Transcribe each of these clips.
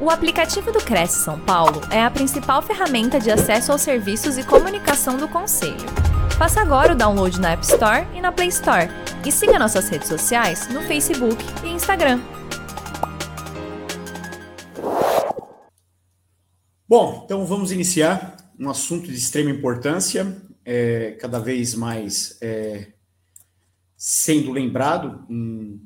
O aplicativo do Cresce São Paulo é a principal ferramenta de acesso aos serviços e comunicação do Conselho. Faça agora o download na App Store e na Play Store. E siga nossas redes sociais no Facebook e Instagram. Bom, então vamos iniciar um assunto de extrema importância, é, cada vez mais é, sendo lembrado, em,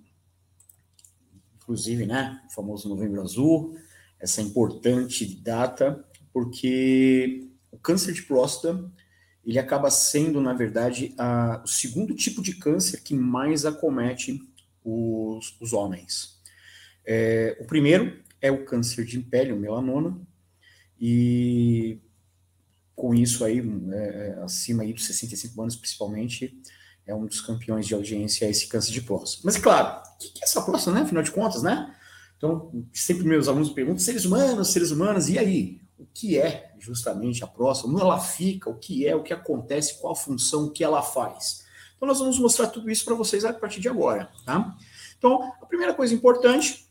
inclusive, né, o famoso Novembro Azul, essa importante data, porque o câncer de próstata ele acaba sendo, na verdade, a, o segundo tipo de câncer que mais acomete os, os homens. É, o primeiro é o câncer de pele, o melanoma, e com isso aí, é, acima aí dos 65 anos, principalmente, é um dos campeões de audiência esse câncer de próstata. Mas, claro, o que é essa próstata, né? Afinal de contas, né? Então, sempre meus alunos perguntam: seres humanos, seres humanas, e aí? O que é justamente a próstata? Onde ela fica? O que é? O que acontece? Qual a função? O que ela faz? Então, nós vamos mostrar tudo isso para vocês a partir de agora, tá? Então, a primeira coisa importante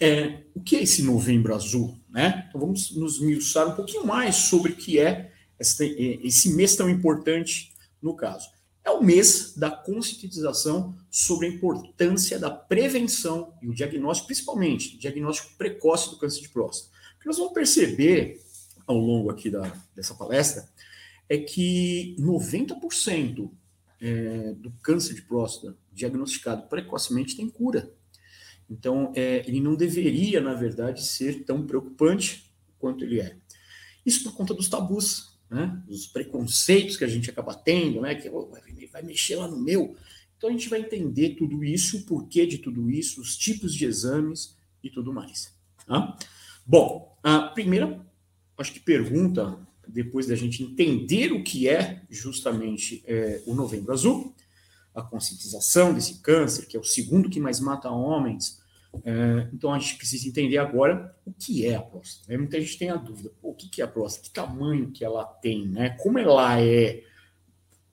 é o que é esse novembro azul, né? Então, vamos nos miuçar um pouquinho mais sobre o que é esse mês tão importante no caso é o mês da conscientização sobre a importância da prevenção e o diagnóstico, principalmente diagnóstico precoce do câncer de próstata. O que nós vamos perceber ao longo aqui da, dessa palestra é que 90% é, do câncer de próstata diagnosticado precocemente tem cura. Então, é, ele não deveria, na verdade, ser tão preocupante quanto ele é. Isso por conta dos tabus né? Os preconceitos que a gente acaba tendo, né? Que oh, vai mexer lá no meu. Então a gente vai entender tudo isso, o porquê de tudo isso, os tipos de exames e tudo mais. Tá? Bom, a primeira, acho que pergunta, depois da gente entender o que é justamente é, o Novembro Azul, a conscientização desse câncer, que é o segundo que mais mata homens, então a gente precisa entender agora o que é a próstata. Né? Muita gente tem a dúvida: o que é a próstata? Que tamanho que ela tem? Né? Como ela é?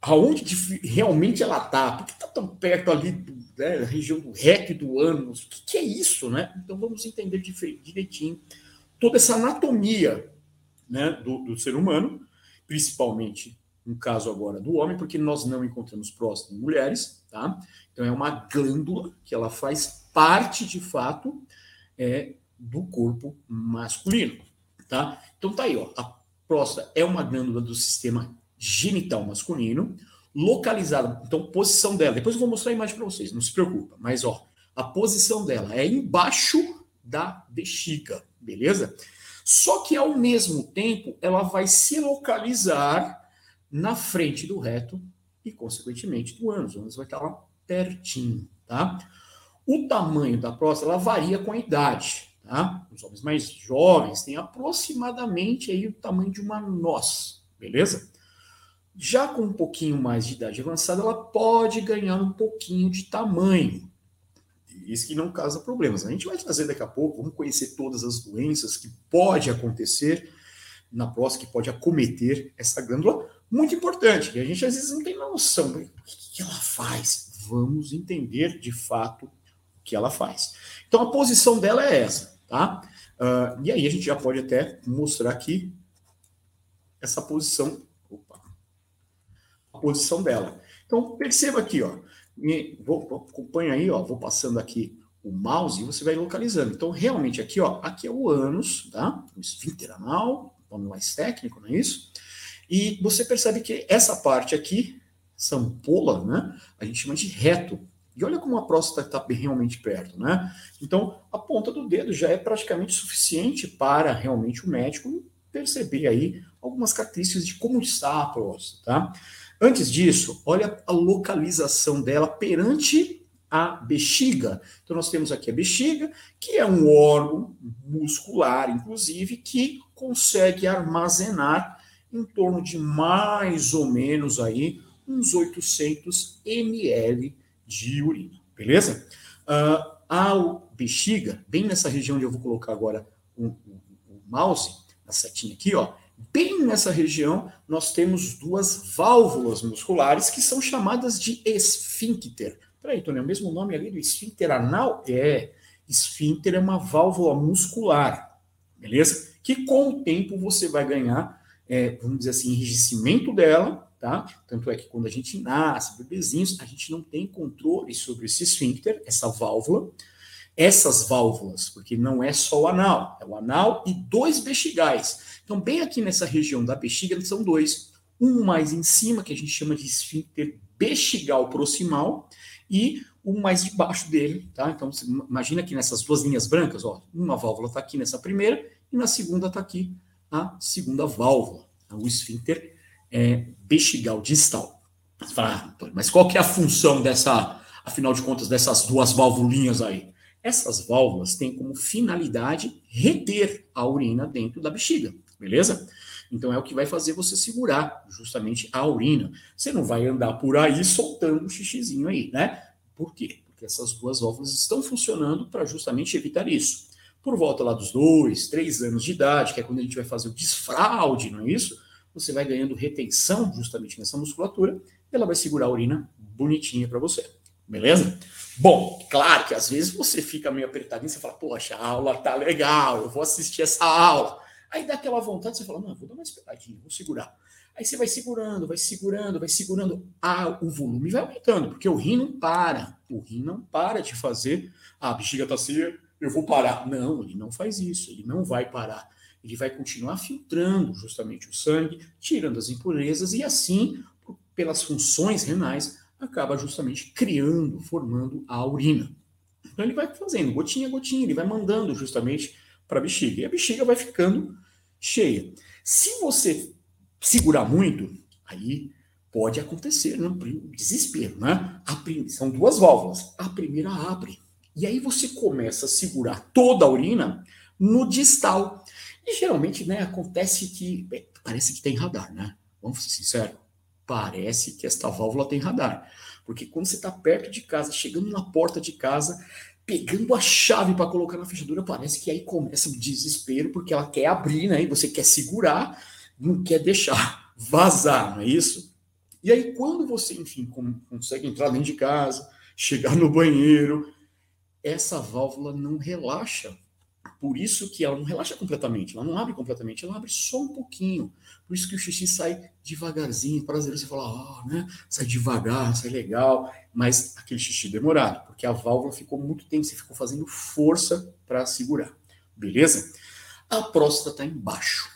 Aonde realmente ela está? Por que está tão perto ali né, da região do e do ânus? O que, que, é isso? Né? Então vamos entender direitinho toda essa anatomia né, do, do ser humano, principalmente no caso agora do homem, porque nós não encontramos próstata em mulheres, tá? Então é uma glândula que ela faz parte, de fato, é, do corpo masculino, tá? Então tá aí, ó, a próstata é uma glândula do sistema genital masculino, localizada, então posição dela, depois eu vou mostrar a imagem para vocês, não se preocupa, mas ó, a posição dela é embaixo da bexiga, beleza? Só que ao mesmo tempo ela vai se localizar na frente do reto e consequentemente do ânus, o ânus vai estar lá pertinho, tá? O tamanho da próstata ela varia com a idade, tá? Os homens mais jovens têm aproximadamente aí o tamanho de uma noz, beleza? Já com um pouquinho mais de idade avançada, ela pode ganhar um pouquinho de tamanho. Isso que não causa problemas. A gente vai trazer daqui a pouco, vamos conhecer todas as doenças que pode acontecer na próstata, que pode acometer essa glândula, muito importante. E a gente às vezes não tem noção do que ela faz. Vamos entender de fato que ela faz. Então a posição dela é essa, tá? Uh, e aí a gente já pode até mostrar aqui essa posição, opa, a posição dela. Então perceba aqui, ó, me, vou, acompanha aí, ó, vou passando aqui o mouse e você vai localizando. Então realmente aqui, ó, aqui é o ânus, tá? O esfíncter anal, nome mais técnico, não é isso? E você percebe que essa parte aqui, essa ampola, né? A gente chama de reto. E olha como a próstata está realmente perto, né? Então, a ponta do dedo já é praticamente suficiente para realmente o médico perceber aí algumas características de como está a próstata, tá? Antes disso, olha a localização dela perante a bexiga. Então, nós temos aqui a bexiga, que é um órgão muscular, inclusive, que consegue armazenar em torno de mais ou menos aí uns 800 ml de urina, beleza? Uh, a bexiga, bem nessa região onde eu vou colocar agora o, mouse, a setinha aqui, ó, bem nessa região nós temos duas válvulas musculares que são chamadas de esfíncter. Peraí, Tony, é o mesmo nome ali do esfíncter anal? É, esfíncter é uma válvula muscular, beleza? Que com o tempo você vai ganhar, é, vamos dizer assim, enrijecimento dela, tá? Tanto é que quando a gente nasce, bebezinhos, a gente não tem controle sobre esse esfíncter, essa válvula, essas válvulas, porque não é só o anal, é o anal e dois bexigais. Então, bem aqui nessa região da bexiga, são dois. Um mais em cima, que a gente chama de esfíncter bexigal proximal, e um mais debaixo dele, tá? Então, imagina aqui nessas duas linhas brancas, ó, uma válvula está aqui nessa primeira, e na segunda está aqui a segunda válvula, o esfíncter é, bexigal distal. Ah, mas qual que é a função dessa, afinal de contas, dessas duas válvulinhas aí? Essas válvulas têm como finalidade reter a urina dentro da bexiga, beleza? Então é o que vai fazer você segurar justamente a urina. Você não vai andar por aí soltando o xixizinho aí, né? Por quê? Porque essas duas válvulas estão funcionando para justamente evitar isso. Por volta lá dos dois, três anos de idade, que é quando a gente vai fazer o desfraude, não é isso? Você vai ganhando retenção justamente nessa musculatura e ela vai segurar a urina bonitinha para você. Beleza? Bom, claro que às vezes você fica meio apertadinho, você fala, poxa, a aula tá legal, eu vou assistir essa aula. Aí dá aquela vontade, você fala, não, vou dar uma esperadinha, vou segurar. Aí você vai segurando, vai segurando, vai segurando. Ah, o volume vai aumentando, porque o rim não para. O rim não para de fazer. Ah, a bexiga tá seca, eu vou parar. Não, ele não faz isso, ele não vai parar. Ele vai continuar filtrando justamente o sangue, tirando as impurezas e assim, pelas funções renais, acaba justamente criando, formando a urina. Então ele vai fazendo gotinha a gotinha, ele vai mandando justamente para a bexiga. E a bexiga vai ficando cheia. Se você segurar muito, aí pode acontecer né? desespero, né? São duas válvulas. A primeira abre. E aí você começa a segurar toda a urina no distal. E geralmente, né, acontece que parece que tem radar, né? Vamos ser sinceros parece que esta válvula tem radar. Porque quando você está perto de casa, chegando na porta de casa, pegando a chave para colocar na fechadura, parece que aí começa o desespero, porque ela quer abrir, né? E você quer segurar, não quer deixar vazar, não é isso? E aí, quando você, enfim, consegue entrar dentro de casa, chegar no banheiro, essa válvula não relaxa. Por isso que ela não relaxa completamente, ela não abre completamente, ela abre só um pouquinho. Por isso que o xixi sai devagarzinho, prazer você fala, ah, né? Sai devagar, sai legal, mas aquele xixi demorado, porque a válvula ficou muito tempo, você ficou fazendo força para segurar. Beleza? A próstata está embaixo,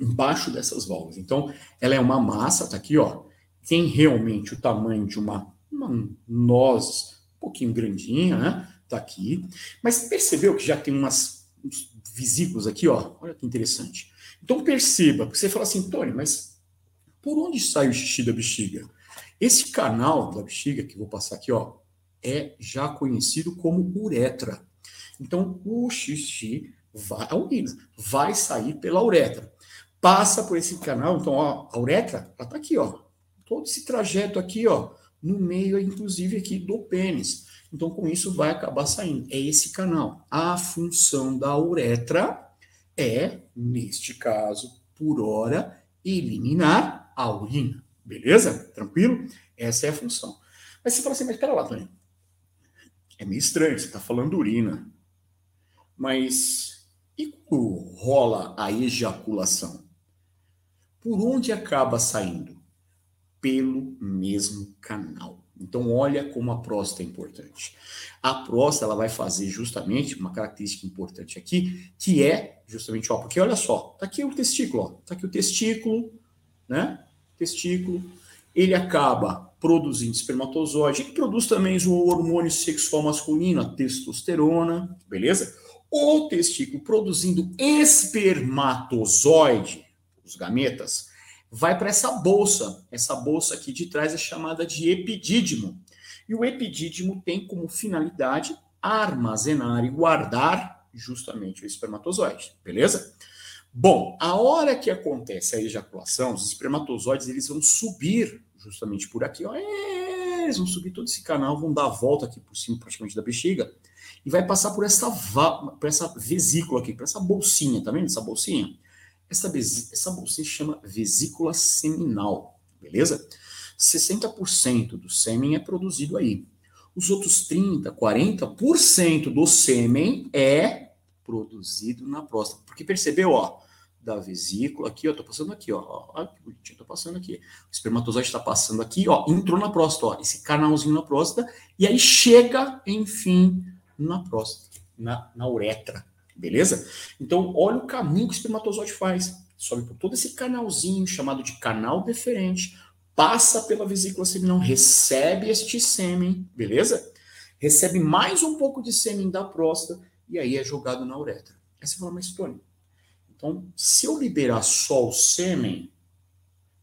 embaixo dessas válvulas. Então, ela é uma massa, tá aqui, ó. Tem realmente o tamanho de uma, uma noz um pouquinho grandinha, né? Tá aqui. Mas percebeu que já tem umas uns vesículos aqui, ó. Olha que interessante. Então perceba, você fala assim, Tony, mas por onde sai o xixi da bexiga? Esse canal da bexiga, que vou passar aqui, ó, é já conhecido como uretra. Então, o xixi vai, a urina vai sair pela uretra. Passa por esse canal, então, ó, a uretra, ela tá aqui, ó. Todo esse trajeto aqui, ó, no meio, inclusive, aqui do pênis. Então, com isso, vai acabar saindo. É esse canal. A função da uretra é, neste caso, por hora, eliminar a urina. Beleza? Tranquilo? Essa é a função. Mas você fala assim, mas pera lá, Tony. É meio estranho, você está falando urina. Mas e quando rola a ejaculação? Por onde acaba saindo? Pelo mesmo canal. Então, olha como a próstata é importante. A próstata ela vai fazer justamente uma característica importante aqui, que é justamente, ó, porque olha só, tá aqui o testículo, ó, tá aqui o testículo, né? Testículo, ele acaba produzindo espermatozoide, ele produz também o hormônio sexual masculino, a testosterona, beleza? O testículo produzindo espermatozoide, os gametas, vai para essa bolsa. Essa bolsa aqui de trás é chamada de epidídimo. E o epidídimo tem como finalidade armazenar e guardar justamente o espermatozoide, beleza? Bom, a hora que acontece a ejaculação, os espermatozoides eles vão subir justamente por aqui, ó, é, eles vão subir todo esse canal, vão dar a volta aqui por cima praticamente da bexiga e vai passar por essa, por essa vesícula aqui, por essa bolsinha, tá vendo essa bolsinha? Essa, essa bolsinha se chama vesícula seminal, beleza? 60% do sêmen é produzido aí. Os outros 30, 40% do sêmen é produzido na próstata. Porque percebeu, ó, da vesícula aqui, ó, tô passando aqui, ó, ó, que bonitinho, tô passando aqui. O espermatozoide está passando aqui, ó, entrou na próstata, ó, esse canalzinho na próstata, e aí chega, enfim, na próstata, na, na uretra, beleza? Então, olha o caminho que o espermatozoide faz. Sobe por todo esse canalzinho chamado de canal deferente, passa pela vesícula seminal, recebe este sêmen, beleza? Recebe mais um pouco de sêmen da próstata e aí é jogado na uretra. Aí você fala, mas Tony, então se eu liberar só o sêmen,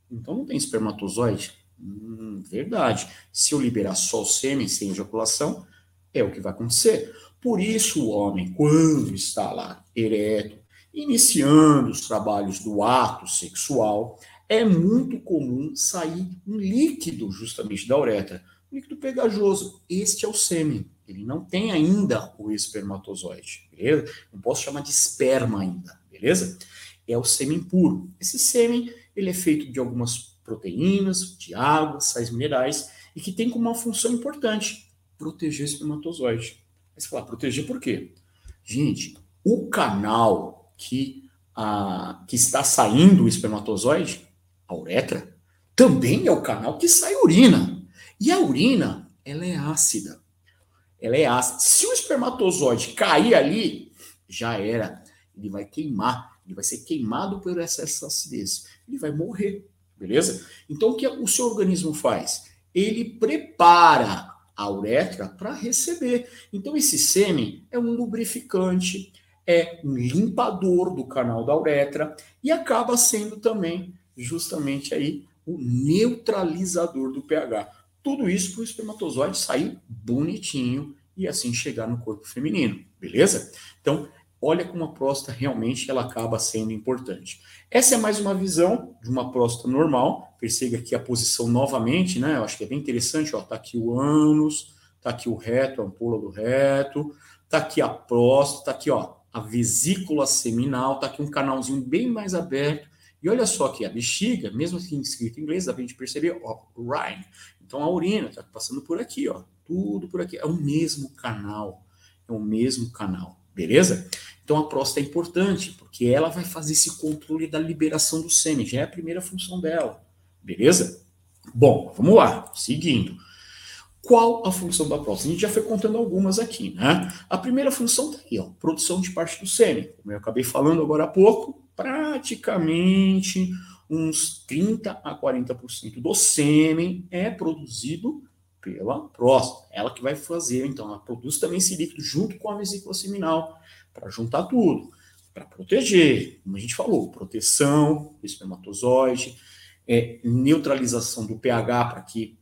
então não tem espermatozoide? Hum, verdade. Se eu liberar só o sêmen sem ejaculação, é o que vai acontecer. Por isso, o homem, quando está lá ereto, iniciando os trabalhos do ato sexual, é muito comum sair um líquido justamente da uretra, um líquido pegajoso. Este é o sêmen. Ele não tem ainda o espermatozoide, beleza? Não posso chamar de esperma ainda, beleza? É o sêmen puro. Esse sêmen, ele é feito de algumas proteínas, de água, sais minerais, e que tem como uma função importante, proteger o espermatozoide. Aí você fala, proteger por quê? Gente, o canal que, a, que está saindo o espermatozoide a uretra, também é o canal que sai urina. E a urina, ela é ácida. Ela é ácida. Se o espermatozoide cair ali, já era. Ele vai queimar. Ele vai ser queimado por essa, acidez. Ele vai morrer. Beleza? Então, o que o seu organismo faz? Ele prepara a uretra para receber. Então, esse sêmen é um lubrificante, é um limpador do canal da uretra e acaba sendo também justamente aí o neutralizador do pH. Tudo isso para o espermatozoide sair bonitinho e assim chegar no corpo feminino, beleza? Então, olha como a próstata realmente ela acaba sendo importante. Essa é mais uma visão de uma próstata normal. Perceba aqui a posição novamente, né? Eu acho que é bem interessante, ó, tá aqui o ânus, tá aqui o reto, a ampola do reto, tá aqui a próstata, tá aqui, ó, a vesícula seminal, tá aqui um canalzinho bem mais aberto e olha só que a bexiga, mesmo assim escrito em inglês, dá pra gente perceber, ó, urine. Então a urina está passando por aqui, ó, tudo por aqui. É o mesmo canal, é o mesmo canal, beleza? Então a próstata é importante, porque ela vai fazer esse controle da liberação do sêmen, já é a primeira função dela, beleza? Bom, vamos lá, seguindo. Qual a função da próstata? A gente já foi contando algumas aqui, né? A primeira função tá aí, ó, produção de parte do sêmen. Como eu acabei falando agora há pouco, praticamente uns 30 a 40% do sêmen é produzido pela próstata. Ela que vai fazer, então, ela produz também esse líquido junto com a vesícula seminal para juntar tudo, para proteger, como a gente falou, proteção do espermatozoide, é, neutralização do pH para que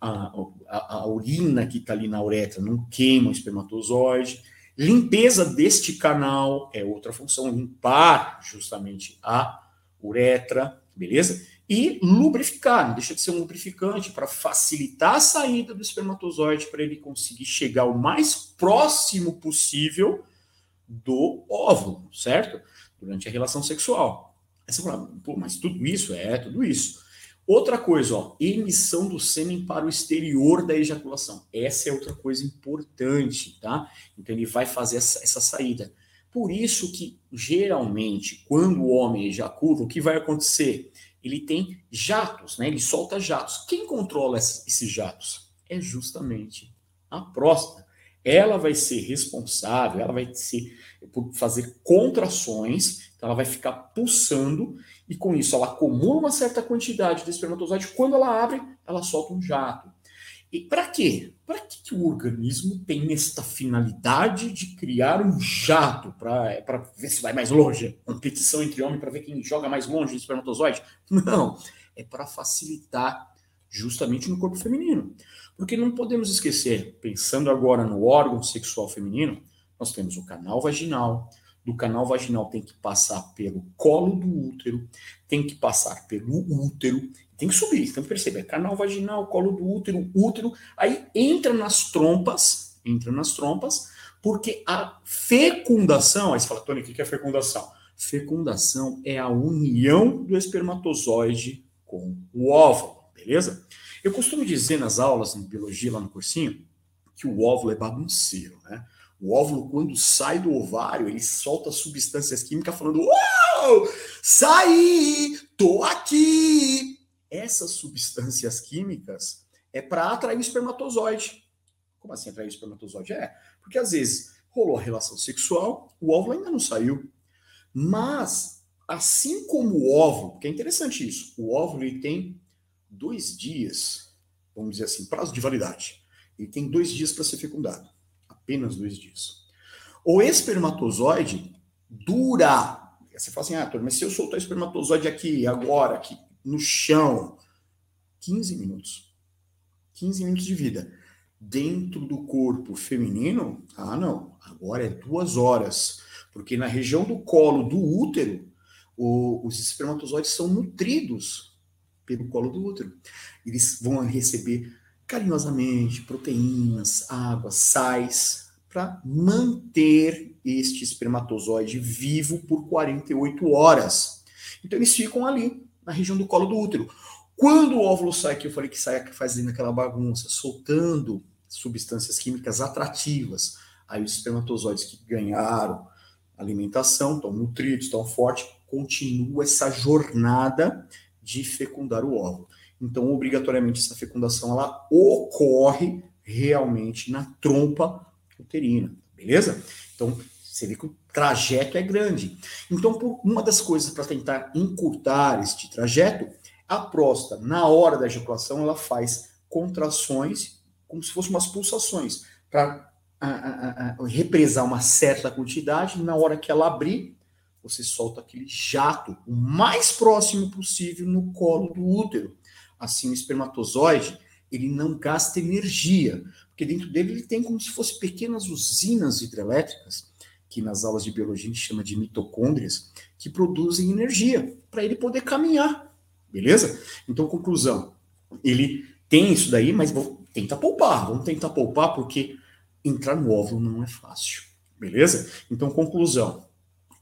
a, a, a urina que está ali na uretra não queima o espermatozoide Limpeza deste canal é outra função, limpar justamente a uretra, beleza? E lubrificar, não deixa de ser um lubrificante para facilitar a saída do espermatozoide para ele conseguir chegar o mais próximo possível do óvulo, certo? Durante a relação sexual. Aí você fala, pô, mas tudo isso? É, tudo isso. Outra coisa, ó, emissão do sêmen para o exterior da ejaculação. Essa é outra coisa importante, tá? Então ele vai fazer essa, essa saída. Por isso que, geralmente, quando o homem ejacula, o que vai acontecer? Ele tem jatos, né? Ele solta jatos. Quem controla esses jatos? É justamente a próstata. Ela vai ser responsável, ela vai ser por fazer contrações, então ela vai ficar pulsando e com isso ela acumula uma certa quantidade de espermatozoide. Quando ela abre, ela solta um jato. E para quê? Para que, que, o organismo tem esta finalidade de criar um jato para ver se vai mais longe? Competição entre homens para ver quem joga mais longe de espermatozoide? Não, é para facilitar justamente no corpo feminino. Porque não podemos esquecer, pensando agora no órgão sexual feminino, nós temos o canal vaginal, do canal vaginal tem que passar pelo colo do útero, tem que passar pelo útero, tem que subir, tem que perceber, canal vaginal, colo do útero, útero, aí entra nas trompas, entra nas trompas, porque a fecundação, aí você fala, Tony, o que é fecundação? Fecundação é a união do espermatozoide com o óvulo, beleza? Eu costumo dizer nas aulas de biologia lá no cursinho que o óvulo é bagunceiro, né? O óvulo, quando sai do ovário, ele solta substâncias químicas falando: Uau! Saí! Tô aqui! Essas substâncias químicas é para atrair o espermatozoide. Como assim atrair o espermatozoide? É, porque às vezes rolou a relação sexual, o óvulo ainda não saiu. Mas, assim como o óvulo, que é interessante isso, o óvulo ele tem dois dias, vamos dizer assim, prazo de validade. Ele tem dois dias para ser fecundado. Apenas dois dias. O espermatozoide dura. Você fala assim, ah, mas se eu soltar o espermatozoide aqui, agora, aqui, no chão, 15 minutos. 15 minutos de vida. Dentro do corpo feminino, ah, não, agora é duas horas. Porque na região do colo do útero, o, os espermatozoides são nutridos pelo colo do útero. Eles vão receber carinhosamente proteínas, água, sais, para manter este espermatozoide vivo por 48 horas. Então eles ficam ali, na região do colo do útero. Quando o óvulo sai, que eu falei que sai fazendo aquela bagunça, soltando substâncias químicas atrativas, aí os espermatozoides que ganharam alimentação, estão nutridos, estão fortes, continua essa jornada de fecundar o óvulo. Então, obrigatoriamente, essa fecundação ela ocorre realmente na trompa uterina, beleza? Então, você vê que o trajeto é grande. Então, uma das coisas para tentar encurtar este trajeto, a próstata, na hora da ejaculação, ela faz contrações, como se fossem umas pulsações, para represar uma certa quantidade. Na hora que ela abrir, você solta aquele jato o mais próximo possível no colo do útero. Assim, o espermatozoide ele não gasta energia, porque dentro dele ele tem como se fossem pequenas usinas hidrelétricas, que nas aulas de biologia a gente chama de mitocôndrias, que produzem energia para ele poder caminhar, beleza? Então, conclusão, ele tem isso daí, mas vou, tenta poupar, vamos tentar poupar, porque entrar no óvulo não é fácil, beleza? Então, conclusão,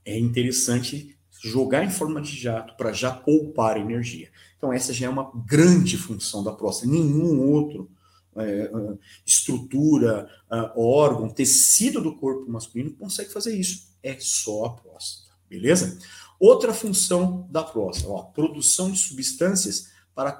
é interessante jogar em forma de jato para já poupar energia. Então, essa já é uma grande função da próstata. Nenhum outro é, estrutura, órgão, tecido do corpo masculino consegue fazer isso. É só a próstata, beleza? Outra função da próstata, ó, produção de substâncias para a,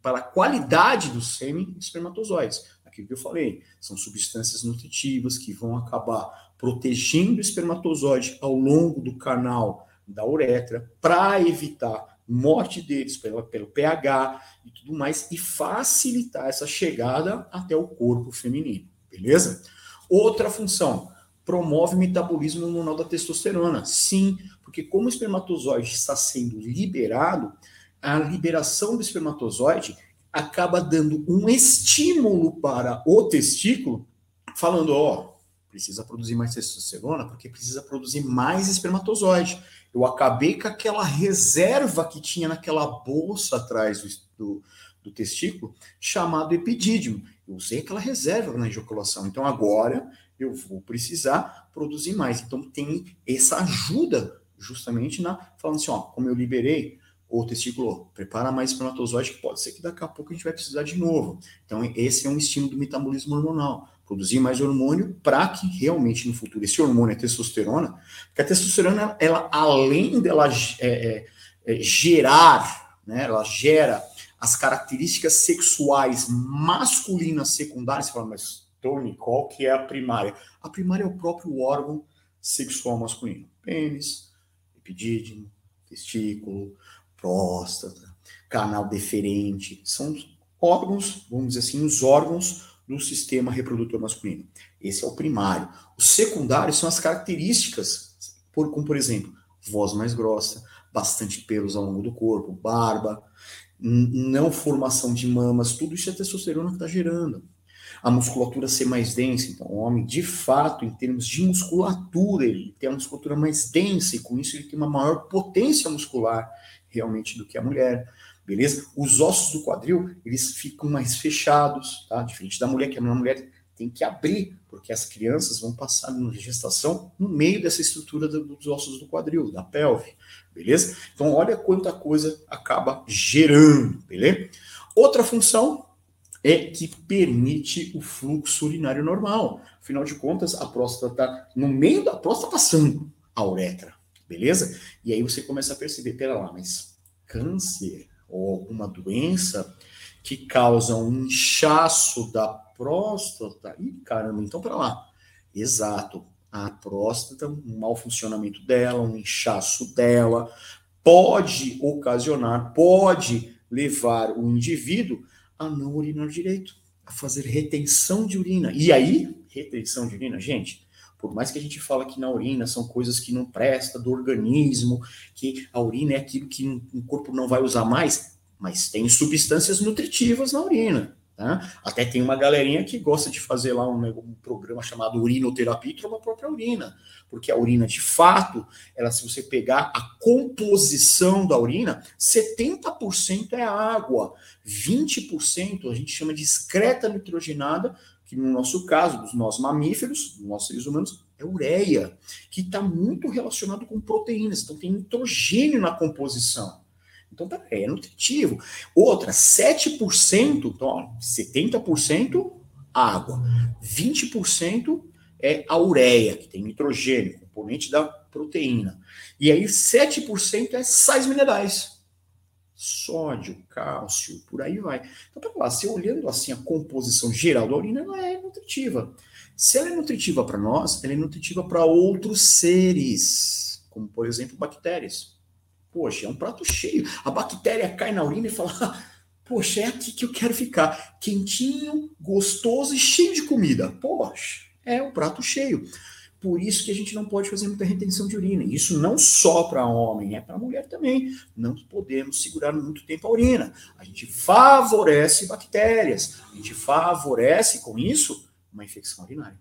para a qualidade do sêmen espermatozoides. Aquilo que eu falei, são substâncias nutritivas que vão acabar protegendo o espermatozoide ao longo do canal da uretra para evitar morte deles pelo, pelo pH e tudo mais e facilitar essa chegada até o corpo feminino, beleza? Outra função, promove o metabolismo hormonal da testosterona. Sim, porque como o espermatozoide está sendo liberado, a liberação do espermatozoide acaba dando um estímulo para o testículo, falando, ó, precisa produzir mais testosterona porque precisa produzir mais espermatozoide. Eu acabei com aquela reserva que tinha naquela bolsa atrás do, do, testículo, chamado epidídimo. Eu usei aquela reserva na ejaculação. Então agora eu vou precisar produzir mais. Então tem essa ajuda justamente na falando assim, ó, como eu liberei o testículo, prepara mais espermatozoide que pode ser que daqui a pouco a gente vai precisar de novo. Então esse é um estímulo do metabolismo hormonal produzir mais hormônio para que realmente no futuro esse hormônio, a testosterona, porque a testosterona, ela além dela é, é, é, gerar, né, ela gera as características sexuais masculinas secundárias, você fala, mas Tony, qual que é a primária? A primária é o próprio órgão sexual masculino. Pênis, epidídimo, testículo, próstata, canal deferente, são órgãos, vamos dizer assim, os órgãos no sistema reprodutor masculino. Esse é o primário. Os secundários são as características, por, como por exemplo, voz mais grossa, bastante pelos ao longo do corpo, barba, não formação de mamas, tudo isso é testosterona que está gerando. A musculatura ser mais densa, então o homem, de fato, em termos de musculatura, ele tem a musculatura mais densa e com isso ele tem uma maior potência muscular realmente do que a mulher beleza? Os ossos do quadril, eles ficam mais fechados, tá? Diferente da mulher, que a mulher tem que abrir, porque as crianças vão passar na gestação no meio dessa estrutura dos ossos do quadril, da pelve, beleza? Então, olha quanta coisa acaba gerando, beleza? Outra função, é que permite o fluxo urinário normal. Afinal de contas, a próstata está no meio da próstata passando a uretra, beleza? E aí você começa a perceber, pera lá, mas câncer ou alguma doença que causa um inchaço da próstata, ih, caramba, então para lá. Exato, a próstata, um mau funcionamento dela, um inchaço dela, pode ocasionar, pode levar o indivíduo a não urinar direito, a fazer retenção de urina. E aí, retenção de urina, gente, por mais que a gente fala que na urina são coisas que não presta do organismo, que a urina é aquilo que o corpo não vai usar mais, mas tem substâncias nutritivas na urina. Tá? Até tem uma galerinha que gosta de fazer lá um, um programa chamado urinoterapia e toma a própria urina. Porque a urina, de fato, ela, se você pegar a composição da urina, 70% é água, 20% a gente chama de excreta nitrogenada, que no nosso caso, dos nós mamíferos, dos nossos seres humanos, é ureia, que está muito relacionado com proteínas. Então tem nitrogênio na composição. Então, tá, é nutritivo. Outra, 7%, então, ó, 70% água, 20% é a ureia, que tem nitrogênio, componente da proteína. E aí, 7% é sais minerais. Sódio, cálcio, por aí vai. Então, para lá, se olhando assim a composição geral da urina, ela é nutritiva. Se ela é nutritiva para nós, ela é nutritiva para outros seres, como por exemplo bactérias. Poxa, é um prato cheio. A bactéria cai na urina e fala: Poxa, é aqui que eu quero ficar. Quentinho, gostoso e cheio de comida. Poxa, é um prato cheio. Por isso que a gente não pode fazer muita retenção de urina. Isso não só para homem, é para mulher também. Não podemos segurar muito tempo a urina. A gente favorece bactérias. A gente favorece, com isso, uma infecção urinária.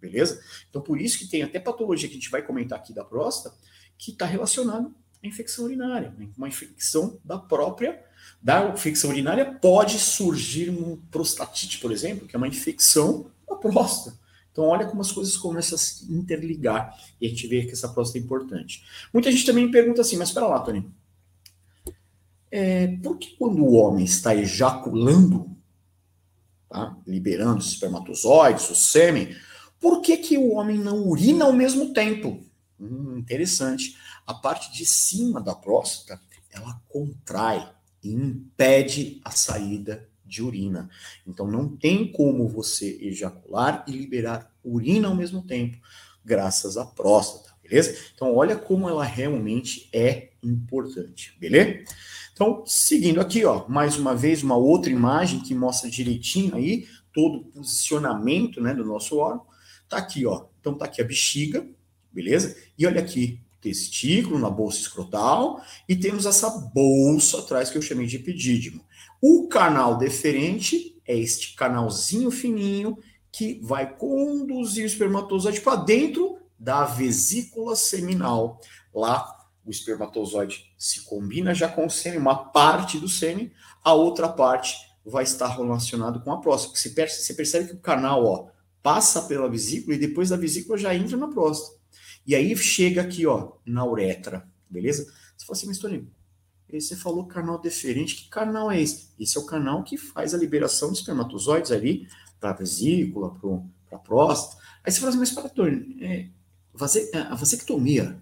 Beleza? Então, por isso que tem até patologia que a gente vai comentar aqui da próstata, que está relacionado a infecção urinária, uma infecção da própria. Da infecção urinária pode surgir um prostatite, por exemplo, que é uma infecção da próstata. Então, olha como as coisas começam a se interligar e a gente vê que essa próstata é importante. Muita gente também me pergunta assim, mas espera lá, Tony. É, por que quando o homem está ejaculando, tá, liberando os espermatozoides, o sêmen, por que, que o homem não urina ao mesmo tempo? Hum, interessante a parte de cima da próstata, ela contrai e impede a saída de urina. Então não tem como você ejacular e liberar urina ao mesmo tempo, graças à próstata, beleza? Então olha como ela realmente é importante, beleza? Então, seguindo aqui, ó, mais uma vez uma outra imagem que mostra direitinho aí todo o posicionamento, né, do nosso órgão. Tá aqui, ó. Então tá aqui a bexiga, beleza? E olha aqui testículo, na bolsa escrotal, e temos essa bolsa atrás que eu chamei de epidídimo. O canal deferente é este canalzinho fininho que vai conduzir o espermatozoide para dentro da vesícula seminal. Lá, o espermatozoide se combina já com o sêmen, uma parte do sêmen, a outra parte vai estar relacionado com a próstata. Você percebe, você percebe que o canal ó, passa pela vesícula e depois da vesícula já entra na próstata. E aí chega aqui, ó, na uretra, beleza? Você fala assim, mas você falou canal deferente, que canal é esse? Esse é o canal que faz a liberação de espermatozoides ali para a vesícula, para a próstata. Aí você fala assim, mas para Toninho, é, é, a vasectomia,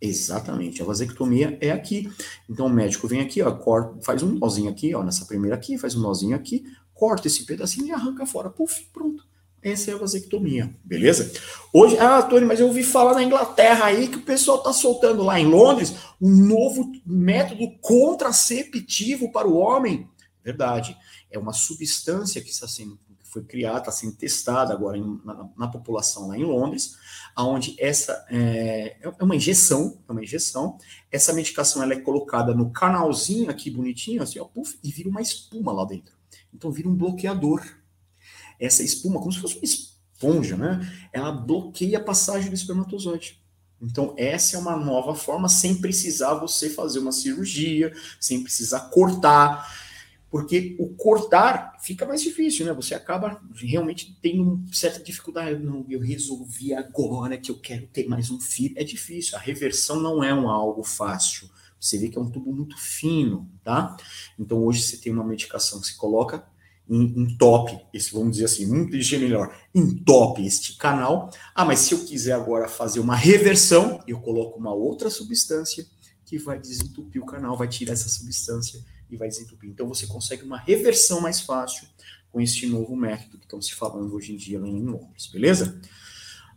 Exatamente, a vasectomia é aqui. Então o médico vem aqui, ó, corta, faz um nozinho aqui, ó, nessa primeira aqui, faz um nozinho aqui, corta esse pedacinho e arranca fora. Puf, pronto. Essa é a vasectomia, beleza? Hoje, ah, Tony, mas eu ouvi falar na Inglaterra aí que o pessoal está soltando lá em Londres um novo método contraceptivo para o homem. Verdade. É uma substância que está sendo foi criada, está sendo testada agora em, na, na, população lá em Londres, aonde essa é, é uma injeção, é uma injeção. Essa medicação ela é colocada no canalzinho aqui bonitinho, assim, ó, puff, e vira uma espuma lá dentro. Então vira um bloqueador essa espuma, como se fosse uma esponja, né? Ela bloqueia a passagem do espermatozoide. Então, essa é uma nova forma, sem precisar você fazer uma cirurgia, sem precisar cortar, porque o cortar fica mais difícil, né? Você acaba realmente tendo certa dificuldade. Não, eu resolvi agora que eu quero ter mais um filho. É difícil, a reversão não é um algo fácil. Você vê que é um tubo muito fino, tá? Então, hoje você tem uma medicação que se coloca entope, esse, vamos dizer assim, muito dizer melhor, entope este canal. Ah, mas se eu quiser agora fazer uma reversão, eu coloco uma outra substância que vai desentupir o canal, vai tirar essa substância e vai desentupir. Então você consegue uma reversão mais fácil com este novo método que estão se falando hoje em dia lá em Londres, beleza?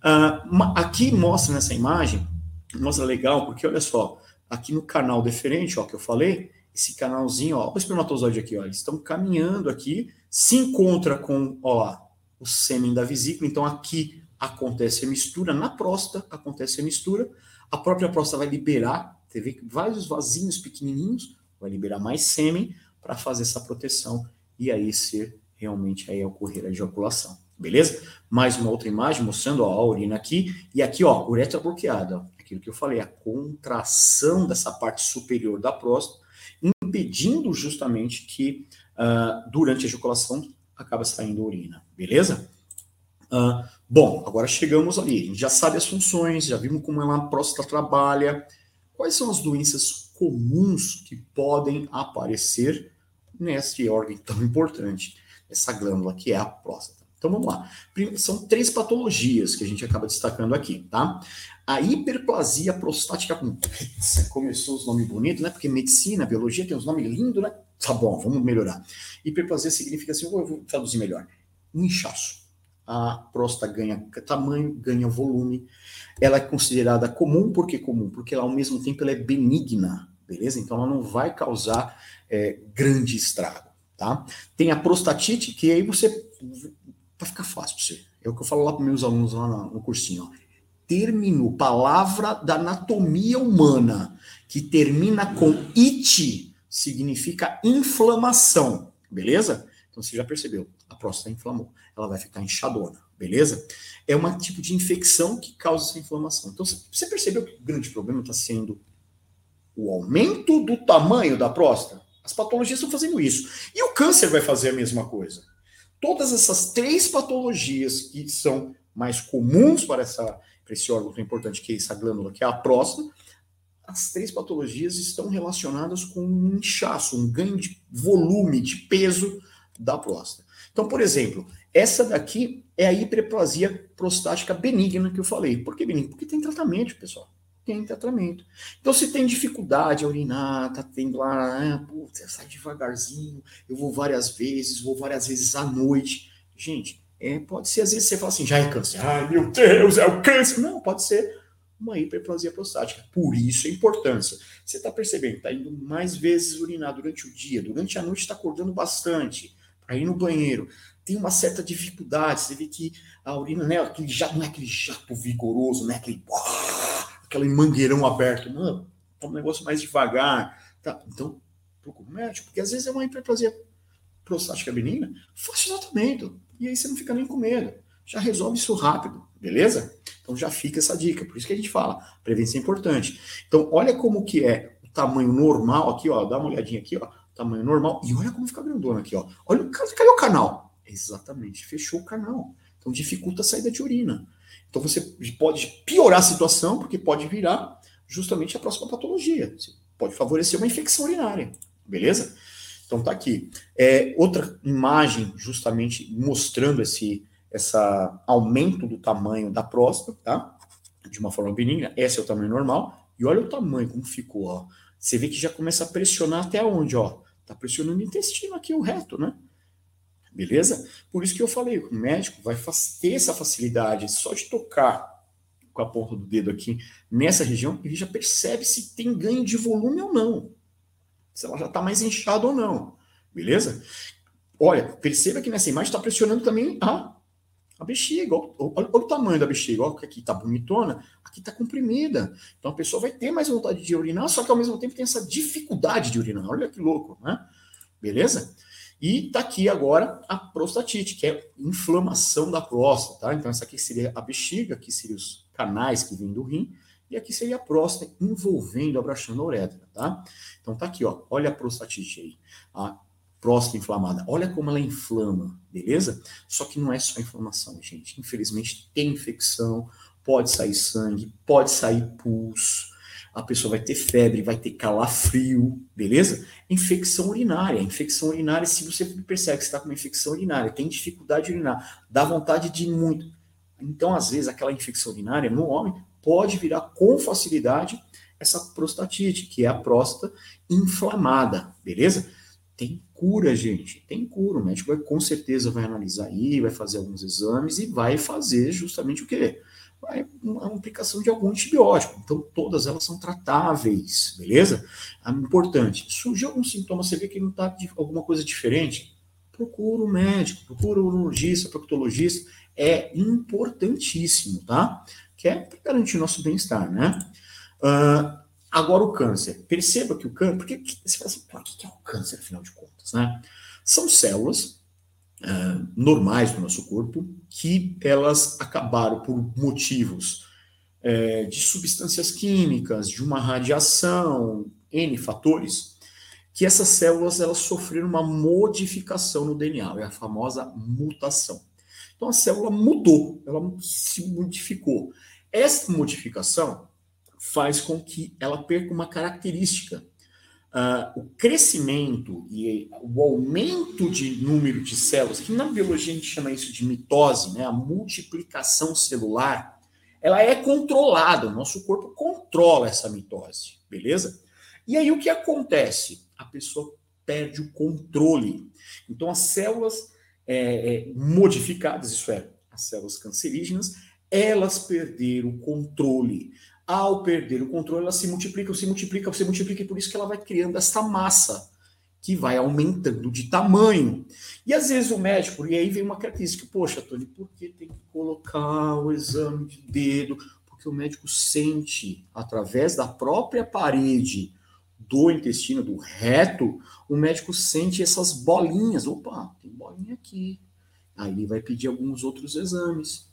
Uh, aqui mostra nessa imagem, mostra legal, porque olha só, aqui no canal deferente, ó, que eu falei, esse canalzinho, ó, o espermatozoide aqui, ó, eles estão caminhando aqui, se encontra com, ó, o sêmen da vesícula, então aqui acontece a mistura, na próstata acontece a mistura, a própria próstata vai liberar, teve vários vasinhos pequenininhos, vai liberar mais sêmen para fazer essa proteção e aí ser realmente aí ocorrer a ejaculação. Beleza? Mais uma outra imagem mostrando ó, a urina aqui. E aqui, ó, uretra bloqueada, ó, aquilo que eu falei, a contração dessa parte superior da próstata impedindo justamente que uh, durante a ejaculação acaba saindo urina, beleza? Uh, bom, agora chegamos ali, a gente já sabe as funções, já vimos como ela, a próstata trabalha, quais são as doenças comuns que podem aparecer neste órgão tão importante, essa glândula que é a próstata. Então vamos lá. São três patologias que a gente acaba destacando aqui, tá? A hiperplasia prostática com. Começou os nomes bonitos, né? Porque medicina, biologia tem uns nomes lindos, né? Tá bom, vamos melhorar. Hiperplasia significa assim, eu vou traduzir melhor. Um inchaço. A próstata ganha tamanho, ganha volume. Ela é considerada comum, por que comum? Porque ela, ao mesmo tempo ela é benigna, beleza? Então ela não vai causar é, grande estrago, tá? Tem a prostatite, que aí você Vai ficar fácil para você. É o que eu falo lá para meus alunos lá no, cursinho. Ó. Termino, palavra da anatomia humana, que termina com it, significa inflamação, beleza? Então você já percebeu, a próstata inflamou, ela vai ficar inchadona, beleza? É um tipo de infecção que causa essa inflamação. Então você percebeu que o grande problema está sendo o aumento do tamanho da próstata? As patologias estão fazendo isso. E o câncer vai fazer a mesma coisa. Todas essas três patologias que são mais comuns para, essa, para esse órgão tão importante que é essa glândula, que é a próstata, as três patologias estão relacionadas com um inchaço, um ganho de volume, de peso da próstata. Então, por exemplo, essa daqui é a hiperplasia prostática benigna que eu falei. Por que benigna? Porque tem tratamento, pessoal tem tratamento. Então, se tem dificuldade a urinar, tá tendo lá, putz, sai devagarzinho, eu vou várias vezes, vou várias vezes à noite. Gente, é, pode ser, às vezes você fala assim, já é câncer. Ai, meu Deus, é o câncer. Não, pode ser uma hiperplasia prostática. Por isso a importância. Você está percebendo, está indo mais vezes urinar durante o dia, durante a noite está acordando bastante, para ir no banheiro. Tem uma certa dificuldade, você vê que a urina né, aquele jato, não é aquele jato vigoroso, não é aquele aquele mangueirão aberto. Não, é um negócio mais devagar. Tá, então, procura um médico, porque às vezes é uma hiperplasia prostática benigna, faça o tratamento. E aí você não fica nem com medo. Já resolve isso rápido, beleza? Então já fica essa dica. Por isso que a gente fala, prevenção é importante. Então, olha como que é o tamanho normal aqui, ó. Dá uma olhadinha aqui, ó. Tamanho normal. E olha como fica grandona aqui, ó. Olha, o canal? Exatamente, fechou o canal. Então dificulta a saída de urina. Então você pode piorar a situação, porque pode virar justamente a próxima patologia. Você pode favorecer uma infecção urinária, beleza? Então tá aqui. É, outra imagem justamente mostrando esse essa aumento do tamanho da próstata, tá? De uma forma benigna. Esse é o tamanho normal. E olha o tamanho como ficou, ó. Você vê que já começa a pressionar até onde, ó? Tá pressionando o intestino aqui, o reto, né? Beleza? Por isso que eu falei, o médico vai ter essa facilidade só de tocar com a ponta do dedo aqui nessa região, ele já percebe se tem ganho de volume ou não. Se ela já está mais inchada ou não. Beleza? Olha, perceba que nessa imagem está pressionando também a, a bexiga. Olha, olha, o tamanho da bexiga. Olha que aqui está bonitona, aqui está comprimida. Então a pessoa vai ter mais vontade de urinar, só que ao mesmo tempo tem essa dificuldade de urinar. Olha que louco, né? Beleza? E está aqui agora a prostatite, que é inflamação da próstata. Tá? Então, essa aqui seria a bexiga, aqui seriam os canais que vêm do rim, e aqui seria a próstata envolvendo, abraçando a uretra. Tá? Então, tá aqui, ó, olha a prostatite aí. A próstata inflamada. Olha como ela inflama, beleza? Só que não é só inflamação, gente. Infelizmente, tem infecção, pode sair sangue, pode sair pus. A pessoa vai ter febre, vai ter calafrio, beleza? Infecção urinária. Infecção urinária, se você percebe que está com uma infecção urinária, tem dificuldade de urinar, dá vontade de ir muito. Então, às vezes, aquela infecção urinária no homem pode virar com facilidade essa prostatite, que é a próstata inflamada, beleza? Tem cura, gente, tem cura. O médico vai, com certeza vai analisar aí, vai fazer alguns exames e vai fazer justamente o quê? Vai uma aplicação de algum antibiótico. Então, todas elas são tratáveis, beleza? É importante. Surgiu algum sintoma, você vê que não está de alguma coisa diferente? Procura o médico, procura o urologista, proctologista. É importantíssimo, tá? Que é para garantir nosso bem-estar, né? Uh, agora o câncer. Perceba que o câncer. Porque você fala assim, o que é o câncer, afinal de contas, né? São células uh, normais do nosso corpo que elas acabaram por motivos uh, de substâncias químicas, de uma radiação, N fatores, que essas células elas sofreram uma modificação no DNA, é a famosa mutação. Então a célula mudou, ela se modificou. Essa modificação faz com que ela perca uma característica. Uh, o crescimento e o aumento de número de células, que na biologia a gente chama isso de mitose, né, a multiplicação celular, ela é controlada, o nosso corpo controla essa mitose, beleza? E aí o que acontece? A pessoa perde o controle. Então as células é, é, modificadas, isso é, as células cancerígenas, elas perderam o controle. Ao perder o controle, ela se multiplica, se multiplica, se multiplica, e por isso que ela vai criando essa massa que vai aumentando de tamanho. E às vezes o médico, e aí vem uma característica, poxa, Tony, por que tem que colocar o exame de dedo? Porque o médico sente, através da própria parede do intestino, do reto, o médico sente essas bolinhas. Opa, tem bolinha aqui. Aí ele vai pedir alguns outros exames.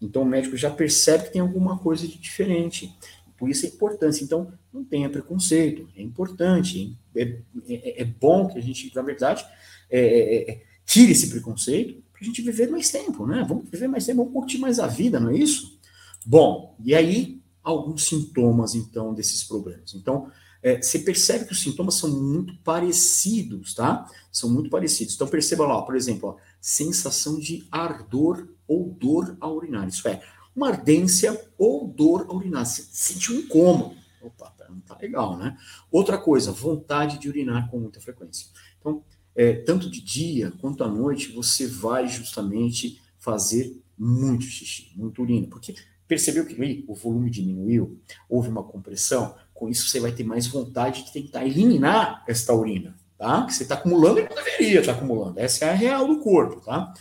Então o médico já percebe que tem alguma coisa de diferente. Por isso a importância. Então, não tenha preconceito, é importante, é, é, é bom que a gente, na verdade, é, é, é tire esse preconceito para a gente viver mais tempo, né? Vamos viver mais tempo, vamos curtir mais a vida, não é isso? Bom, e aí, alguns sintomas, então, desses problemas. Então, é, você percebe que os sintomas são muito parecidos, tá? São muito parecidos. Então, perceba lá, por exemplo, ó, sensação de ardor ou dor ao urinar. Isso é, uma ardência ou dor ao urinar. Sente um incômodo. Opa, não tá legal, né? Outra coisa, vontade de urinar com muita frequência. Então, é, tanto de dia quanto à noite, você vai justamente fazer muito xixi, muito urina, porque percebeu que o volume diminuiu, houve uma compressão, com isso você vai ter mais vontade de tentar eliminar esta urina, tá? Que você está acumulando e não deveria estar tá acumulando. Essa é a real do corpo, tá?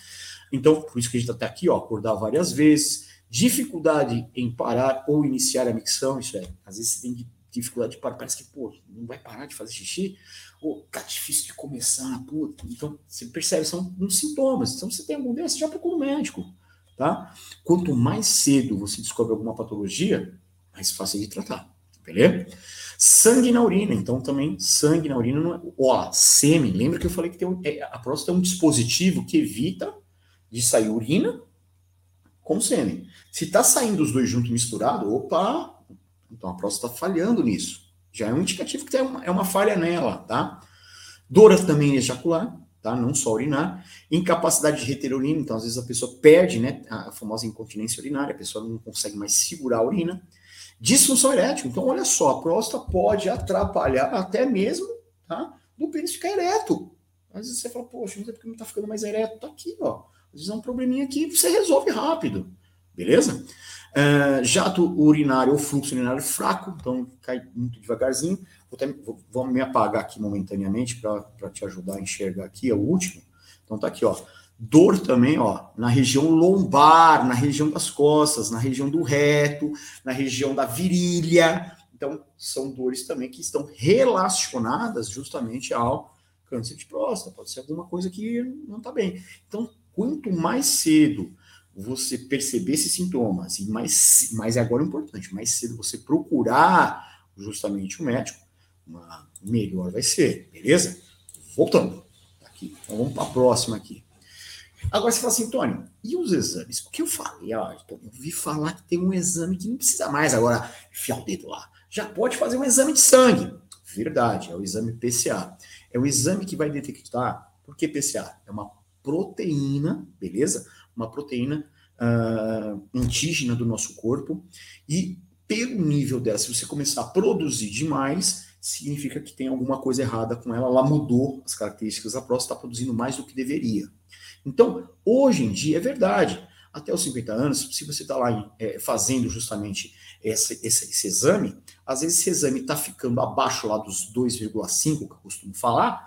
Então, por isso que a gente está aqui, ó, acordar várias vezes, dificuldade em parar ou iniciar a micção, isso é, às vezes você tem dificuldade de parar, parece que, pô, não vai parar de fazer xixi, ou tá difícil de começar, puta. Então, você percebe, são uns sintomas. Então, você tem algum desses, já procura um médico, tá? Quanto mais cedo você descobre alguma patologia, mais fácil de tratar, beleza? Sangue na urina, então também sangue na urina, não é, ó, sêmen, lembra que eu falei que tem um, é, a próstata é um dispositivo que evita de sair urina com sêmen. Se está saindo os dois juntos misturado, opa, então a próstata está falhando nisso. Já é um indicativo que tem uma, é uma falha nela, tá? Dor também ejacular, tá? Não só urinar. Incapacidade de reter urina, então às vezes a pessoa perde, né? A famosa incontinência urinária, a pessoa não consegue mais segurar a urina. Disfunção erétil, então olha só, a próstata pode atrapalhar até mesmo, tá? Do pênis ficar ereto. Às vezes você fala, poxa, mas é porque não está ficando mais ereto. Tá aqui, ó. Às vezes é um probleminha aqui, você resolve rápido, beleza? Uh, jato urinário ou fluxo urinário fraco, então cai muito devagarzinho. Vou, até, vou, vou me apagar aqui momentaneamente para te ajudar a enxergar aqui, é o último. Então tá aqui, ó. Dor também, ó, na região lombar, na região das costas, na região do reto, na região da virilha. Então, são dores também que estão relacionadas justamente ao câncer de próstata. Pode ser alguma coisa que não está bem. Então, quanto mais cedo você perceber esses sintomas, e mais, mais é agora importante, mais cedo você procurar justamente o médico, uma, melhor vai ser, beleza? Voltando, aqui, então vamos para a próxima aqui. Agora você fala assim, Tony, e os exames? O que eu falei? Ó, eu ouvi falar que tem um exame que não precisa mais agora enfiar o dedo lá, já pode fazer um exame de sangue. Verdade, é o exame PCA. É o exame que vai detectar. Por que PCA? É uma proteína, beleza? Uma proteína uh, indígena do nosso corpo. E pelo nível dela, se você começar a produzir demais, significa que tem alguma coisa errada com ela. Ela mudou as características da próstata, está produzindo mais do que deveria. Então, hoje em dia, é verdade. Até os 50 anos, se você está lá é, fazendo justamente esse, esse, esse, exame, às vezes esse exame está ficando abaixo lá dos 2,5 que eu costumo falar,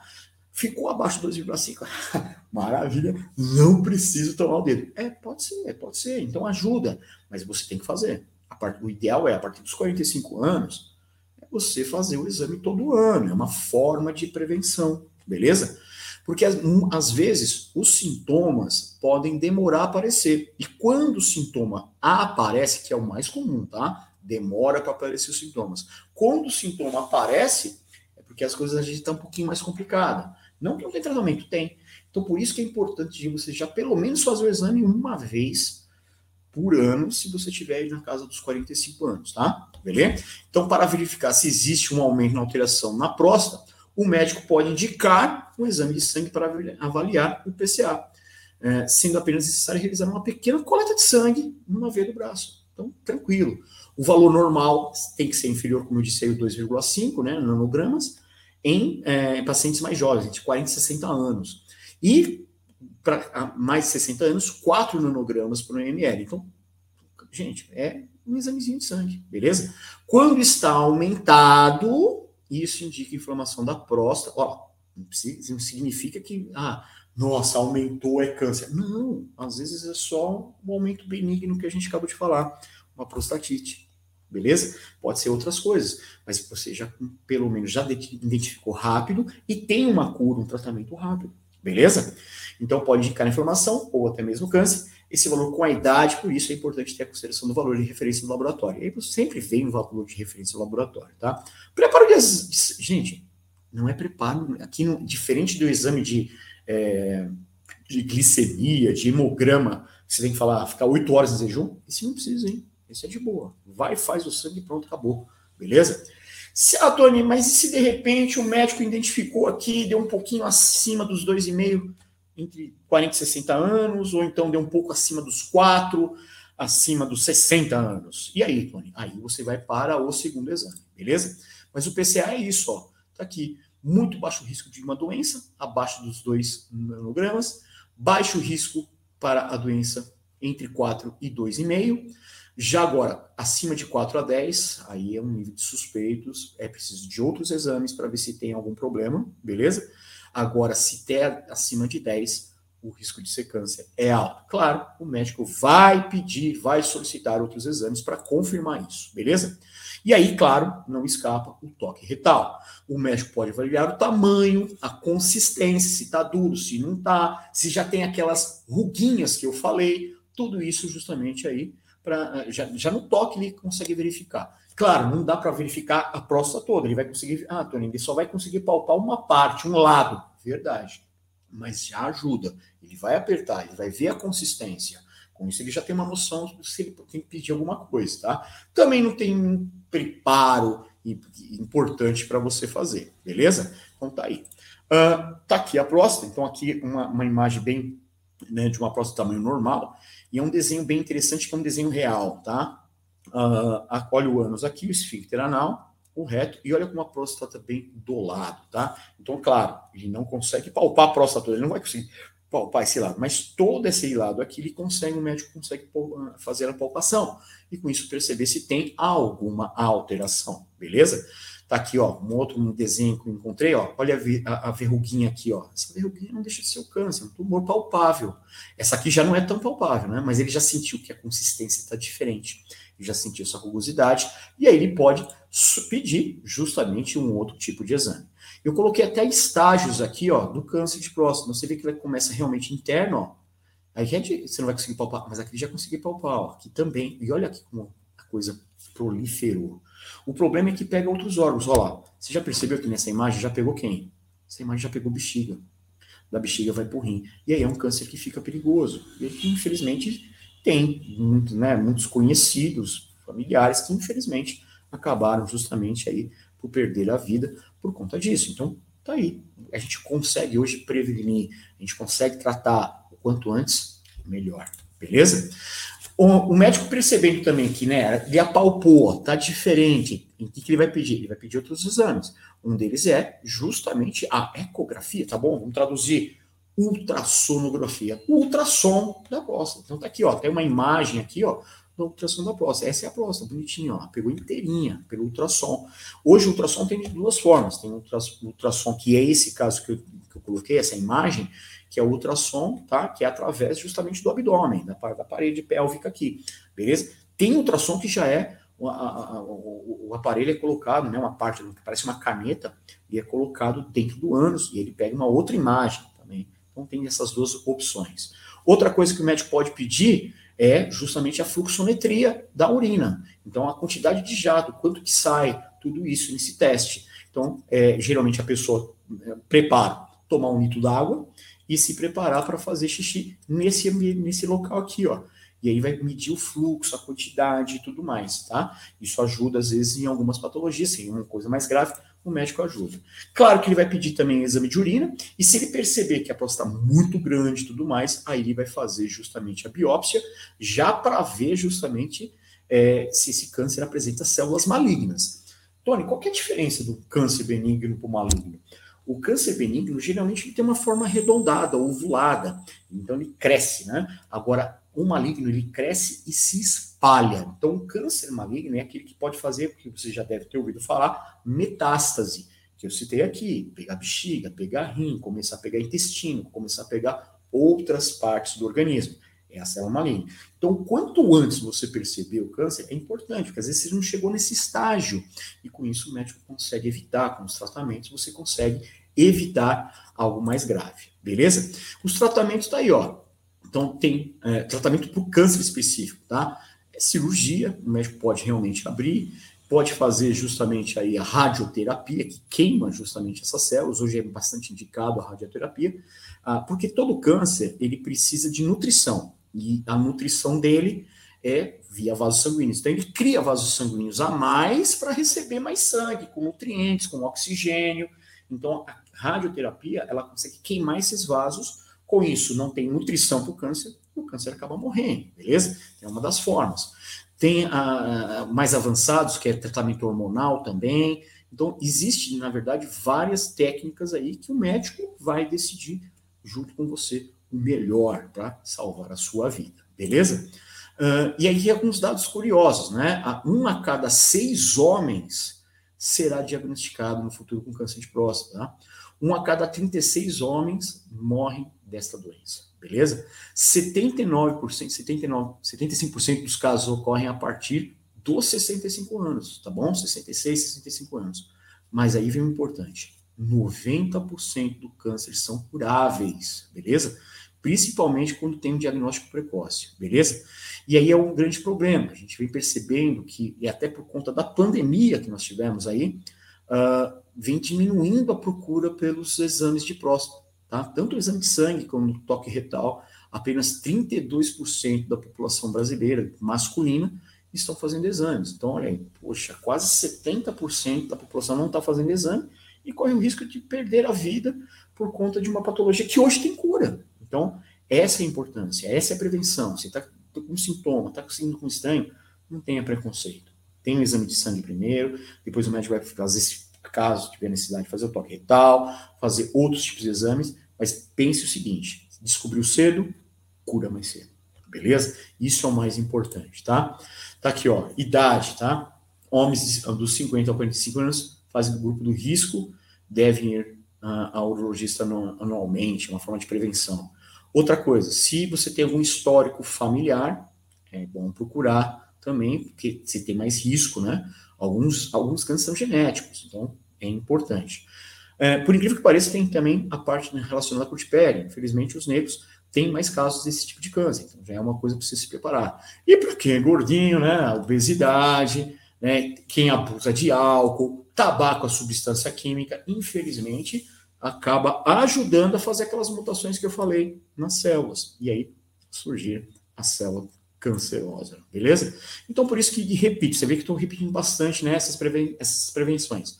ficou abaixo dos 2,5. Maravilha, não preciso tomar o dedo. É, pode ser, pode ser, então ajuda, mas você tem que fazer. Part... O ideal é, a partir dos 45 anos, é você fazer o exame todo ano, é uma forma de prevenção, beleza? Porque às vezes os sintomas podem demorar a aparecer. E quando o sintoma aparece, que é o mais comum, tá? Demora para aparecer os sintomas. Quando o sintoma aparece, é porque as coisas a gente está um pouquinho mais complicada. Não que não tem tratamento, tem. Então, por isso que é importante de você já pelo menos fazer o exame uma vez por ano, se você estiver na casa dos 45 anos, tá? Beleza? Então, para verificar se existe um aumento na alteração na próstata, o médico pode indicar um exame de sangue para avaliar o PCA, é, sendo apenas necessário realizar uma pequena coleta de sangue numa veia do braço. Então, tranquilo. O valor normal tem que ser inferior, como eu disse aí, 2,5 né, nanogramas, em é, pacientes mais jovens, de 40 e 60 anos. E para mais de 60 anos, 4 nanogramas por ml. Então, gente, é um examezinho de sangue, beleza? Quando está aumentado, isso indica inflamação da próstata. Ó, não significa que, ah, nossa, aumentou, é câncer. Não, às vezes é só um aumento benigno que a gente acabou de falar, uma prostatite. Beleza? Pode ser outras coisas, mas você já, pelo menos, já identificou rápido e tem uma cura, um tratamento rápido. Beleza? Então pode indicar inflamação ou até mesmo câncer. Esse valor com a idade, por isso é importante ter a consideração do valor de referência no laboratório. E aí você sempre vem o valor de referência no laboratório, tá? Preparo de. Gente, não é preparo. Aqui, no, diferente do exame de, é, de glicemia, de hemograma, você tem que falar, ficar oito horas em jejum, esse não precisa, hein? Esse é de boa. Vai, faz o sangue pronto, acabou. Beleza? Se, ah, Tony, mas e se de repente o médico identificou aqui, deu um pouquinho acima dos dois e meio? entre 40 e 60 anos, ou então deu um pouco acima dos 4, acima dos 60 anos. E aí, Tony? Aí você vai para o segundo exame, beleza? Mas o PCA é isso, ó. Tá aqui. Muito baixo risco de uma doença, abaixo dos 2 nanogramas, baixo risco para a doença entre 4 e 2,5. Já agora, acima de 4 a 10, aí é um nível de suspeitos, é preciso de outros exames para ver se tem algum problema, beleza? Agora, se der acima de 10, o risco de ser câncer é alto. Claro, o médico vai pedir, vai solicitar outros exames para confirmar isso, beleza? E aí, claro, não escapa o toque retal. O médico pode avaliar o tamanho, a consistência, se está duro, se não está, se já tem aquelas ruguinhas que eu falei, tudo isso justamente aí para já, já no toque ele consegue verificar. Claro, não dá para verificar a próstata toda. Ele vai conseguir. Ah, Tony, ele só vai conseguir palpar uma parte, um lado. Verdade. Mas já ajuda. Ele vai apertar, ele vai ver a consistência. Com isso, ele já tem uma noção se ele tem que pedir alguma coisa, tá? Também não tem um preparo importante para você fazer, beleza? Então tá aí. Uh, tá aqui a próstata. Então, aqui uma, uma imagem bem né, de uma próstata tamanho normal. E é um desenho bem interessante, que é um desenho real, tá? Uh, olha o ânus aqui, o esfíncter anal, o reto, e olha como a próstata bem do lado, tá? Então, claro, ele não consegue palpar a próstata ele não vai conseguir palpar esse lado, mas todo esse lado aqui ele consegue, o médico consegue ah, fazer a palpação e com isso perceber se tem alguma alteração, beleza? Tá aqui, ó, um outro desenho que eu encontrei, ó, olha a, a, verruguinha aqui, ó. Essa verruguinha não deixa de ser o câncer, é um tumor palpável. Essa aqui já não é tão palpável, né? Mas ele já sentiu que a consistência está diferente já sentiu essa rugosidade, e aí ele pode pedir justamente um outro tipo de exame. Eu coloquei até estágios aqui, ó, do câncer de próstata. Você vê que ele começa realmente interno, ó. Aí você não vai conseguir palpar, mas aqui já consegui palpar, ó. Aqui também. E olha aqui como coisa proliferou. O problema é que pega outros órgãos. Olha lá. Você já percebeu que nessa imagem já pegou quem? Essa imagem já pegou bexiga. Da bexiga vai pro rim. E aí é um câncer que fica perigoso. E infelizmente tem muito, né, muitos conhecidos, familiares, que infelizmente acabaram justamente aí por perder a vida por conta disso. Então, tá aí. A gente consegue hoje prevenir, a gente consegue tratar o quanto antes, melhor. Beleza? O, o médico percebendo também que, né, ele apalpou, tá diferente. Em que, que ele vai pedir? Ele vai pedir outros exames. Um deles é justamente a ecografia, tá bom? Vamos traduzir ultrassonografia. O ultrassom da próstata. Então tá aqui, ó, tem uma imagem aqui, ó, da ultrassom da próstata. Essa é a próstata, bonitinha, ó, pegou inteirinha pelo ultrassom. Hoje o ultrassom tem de duas formas. Tem o ultrassom, que é esse caso que eu, que eu coloquei, essa imagem, que é o ultrassom, tá? Que é através justamente do abdômen, da, da parede pélvica aqui, beleza? Tem ultrassom que já é o, a, o, o, aparelho é colocado, né, uma parte que parece uma caneta, e é colocado dentro do ânus, e ele pega uma outra imagem também. Então tem essas duas opções. Outra coisa que o médico pode pedir é justamente a fluxometria da urina. Então a quantidade de jato, quanto que sai, tudo isso nesse teste. Então, é, geralmente a pessoa é, prepara tomar um litro d'água e se preparar para fazer xixi nesse, nesse local aqui, ó. E aí vai medir o fluxo, a quantidade e tudo mais, tá? Isso ajuda, às vezes, em algumas patologias, se uma coisa mais grave, o médico ajuda. Claro que ele vai pedir também exame de urina, e se ele perceber que a próstata está muito grande e tudo mais, aí ele vai fazer justamente a biópsia, já para ver justamente é, se esse câncer apresenta células malignas. Tony, qual é a diferença do câncer benigno para o maligno? O câncer benigno, geralmente, tem uma forma arredondada, ovulada, então ele cresce, né? Agora, o maligno, ele cresce e se espalha. Então, o câncer maligno é aquele que pode fazer, que você já deve ter ouvido falar, metástase, que eu citei aqui, pegar bexiga, pegar rim, começar a pegar intestino, começar a pegar outras partes do organismo. É a célula maligna. Então, quanto antes você perceber o câncer, é importante, porque às vezes você não chegou nesse estágio. E com isso o médico consegue evitar, com os tratamentos, você consegue evitar algo mais grave. Beleza? Os tratamentos tá aí, ó. Então, tem é, tratamento para o câncer específico, tá? É cirurgia, o médico pode realmente abrir, pode fazer justamente aí a radioterapia, que queima justamente essas células, hoje é bastante indicado a radioterapia, ah, porque todo câncer, ele precisa de nutrição, e a nutrição dele é via vasos sanguíneos. Então, ele cria vasos sanguíneos a mais para receber mais sangue, com nutrientes, com oxigênio. Então, a radioterapia, ela consegue queimar esses vasos, com isso, não tem nutrição para o câncer, o câncer acaba morrendo, beleza? É uma das formas. Tem a, mais avançados, que é tratamento hormonal também. Então, existe, na verdade, várias técnicas aí que o médico vai decidir junto com você o melhor para salvar a sua vida, beleza? Uh, e aí alguns dados curiosos, né? Um a cada seis homens será diagnosticado no futuro com câncer de próstata, tá? Um a cada 36 homens morre desta doença, beleza? 79%, 79, 75% dos casos ocorrem a partir dos 65 anos, tá bom? 66, 65 anos. Mas aí vem o importante: 90% do câncer são curáveis, beleza? Principalmente quando tem um diagnóstico precoce, beleza? E aí é um grande problema. A gente vem percebendo que, e até por conta da pandemia que nós tivemos aí, uh, vem diminuindo a procura pelos exames de próstata. Tá? Tanto o exame de sangue como o toque retal, apenas 32% da população brasileira masculina estão fazendo exames. Então, olha aí, poxa, quase 70% da população não está fazendo exame e corre o risco de perder a vida por conta de uma patologia que hoje tem cura. Então, essa é a importância, essa é a prevenção. Você está com sintoma, está com um estranho, não tenha preconceito. Tem o exame de sangue primeiro, depois o médico vai fazer, se caso tiver necessidade de fazer o toque retal, fazer outros tipos de exames, mas pense o seguinte: descobriu cedo, cura mais cedo. Beleza? Isso é o mais importante, tá? Tá aqui, ó, idade, tá? Homens dos 50 a 45 anos fazem o grupo do risco, devem ir uh, ao urologista anualmente, uma forma de prevenção. Outra coisa, se você tem algum histórico familiar, é bom procurar também, porque você tem mais risco, né? Alguns, alguns cânceres são genéticos, então é importante. É, por incrível que pareça, tem também a parte relacionada com o pele. Infelizmente, os negros têm mais casos desse tipo de câncer, então já é uma coisa para você se preparar. E para quem é gordinho, né? Obesidade, né? Quem abusa de álcool, tabaco, a substância química, infelizmente, acaba ajudando a fazer aquelas mutações que eu falei nas células. E aí surgir a célula cancerosa, beleza? Então, por isso que repito, você vê que estou repetindo bastante né, essas, preven essas prevenções.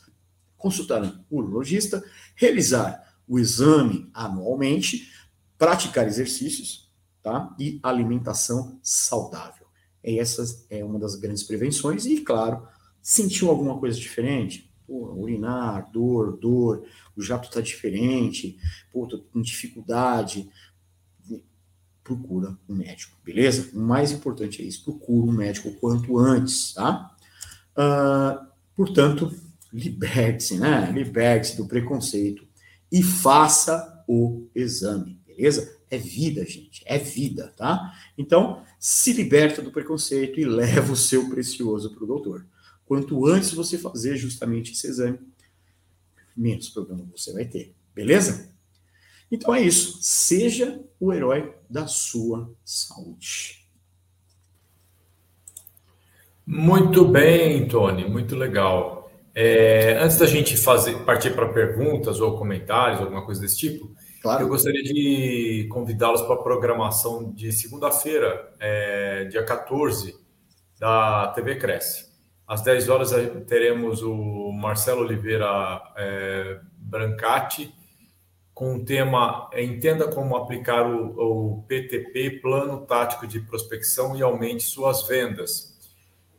Consultar um urologista, realizar o exame anualmente, praticar exercícios, tá? E alimentação saudável. E essa é uma das grandes prevenções. E, claro, sentiu alguma coisa diferente? Urinar, dor, dor, o jato está diferente, pô, tô com dificuldade, procura um médico, beleza? O mais importante é isso, procura um médico o quanto antes, tá? Uh, portanto, liberte-se, né? Liberte-se do preconceito e faça o exame, beleza? É vida, gente, é vida, tá? Então, se liberta do preconceito e leva o seu precioso para o doutor. Quanto antes você fazer justamente esse exame, menos problema você vai ter, beleza? Então é isso. Seja o herói da sua saúde. Muito bem, Tony, muito legal. É, antes da gente fazer partir para perguntas ou comentários, alguma coisa desse tipo, claro. eu gostaria de convidá-los para a programação de segunda-feira, é, dia 14, da TV Cresce. Às 10 horas teremos o Marcelo Oliveira é, Brancati com o tema é, Entenda como aplicar o, o, PTP, Plano Tático de Prospecção, e aumente suas vendas.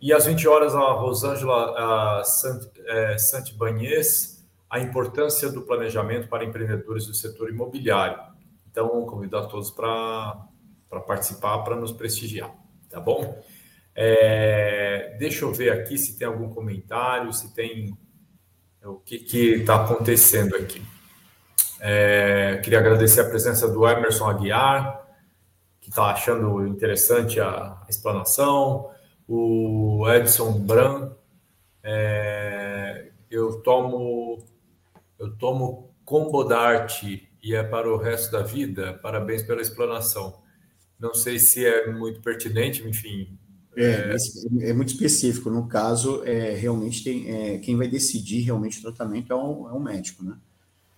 E às 20 horas, a Rosângela Sant, é, a importância do planejamento para empreendedores do setor imobiliário. Então, convido a todos para participar, para nos prestigiar, tá bom? É, deixa eu ver aqui se tem algum comentário, se tem o que está acontecendo aqui. É, queria agradecer a presença do Emerson Aguiar, que está achando interessante a, a, explanação, o Edson Bran. É, eu tomo eu tomo Combodarte e é para o resto da vida. Parabéns pela explanação. Não sei se é muito pertinente, enfim. É, é, é muito específico. No caso, é, realmente tem, é, quem vai decidir realmente o tratamento é um, é médico, né?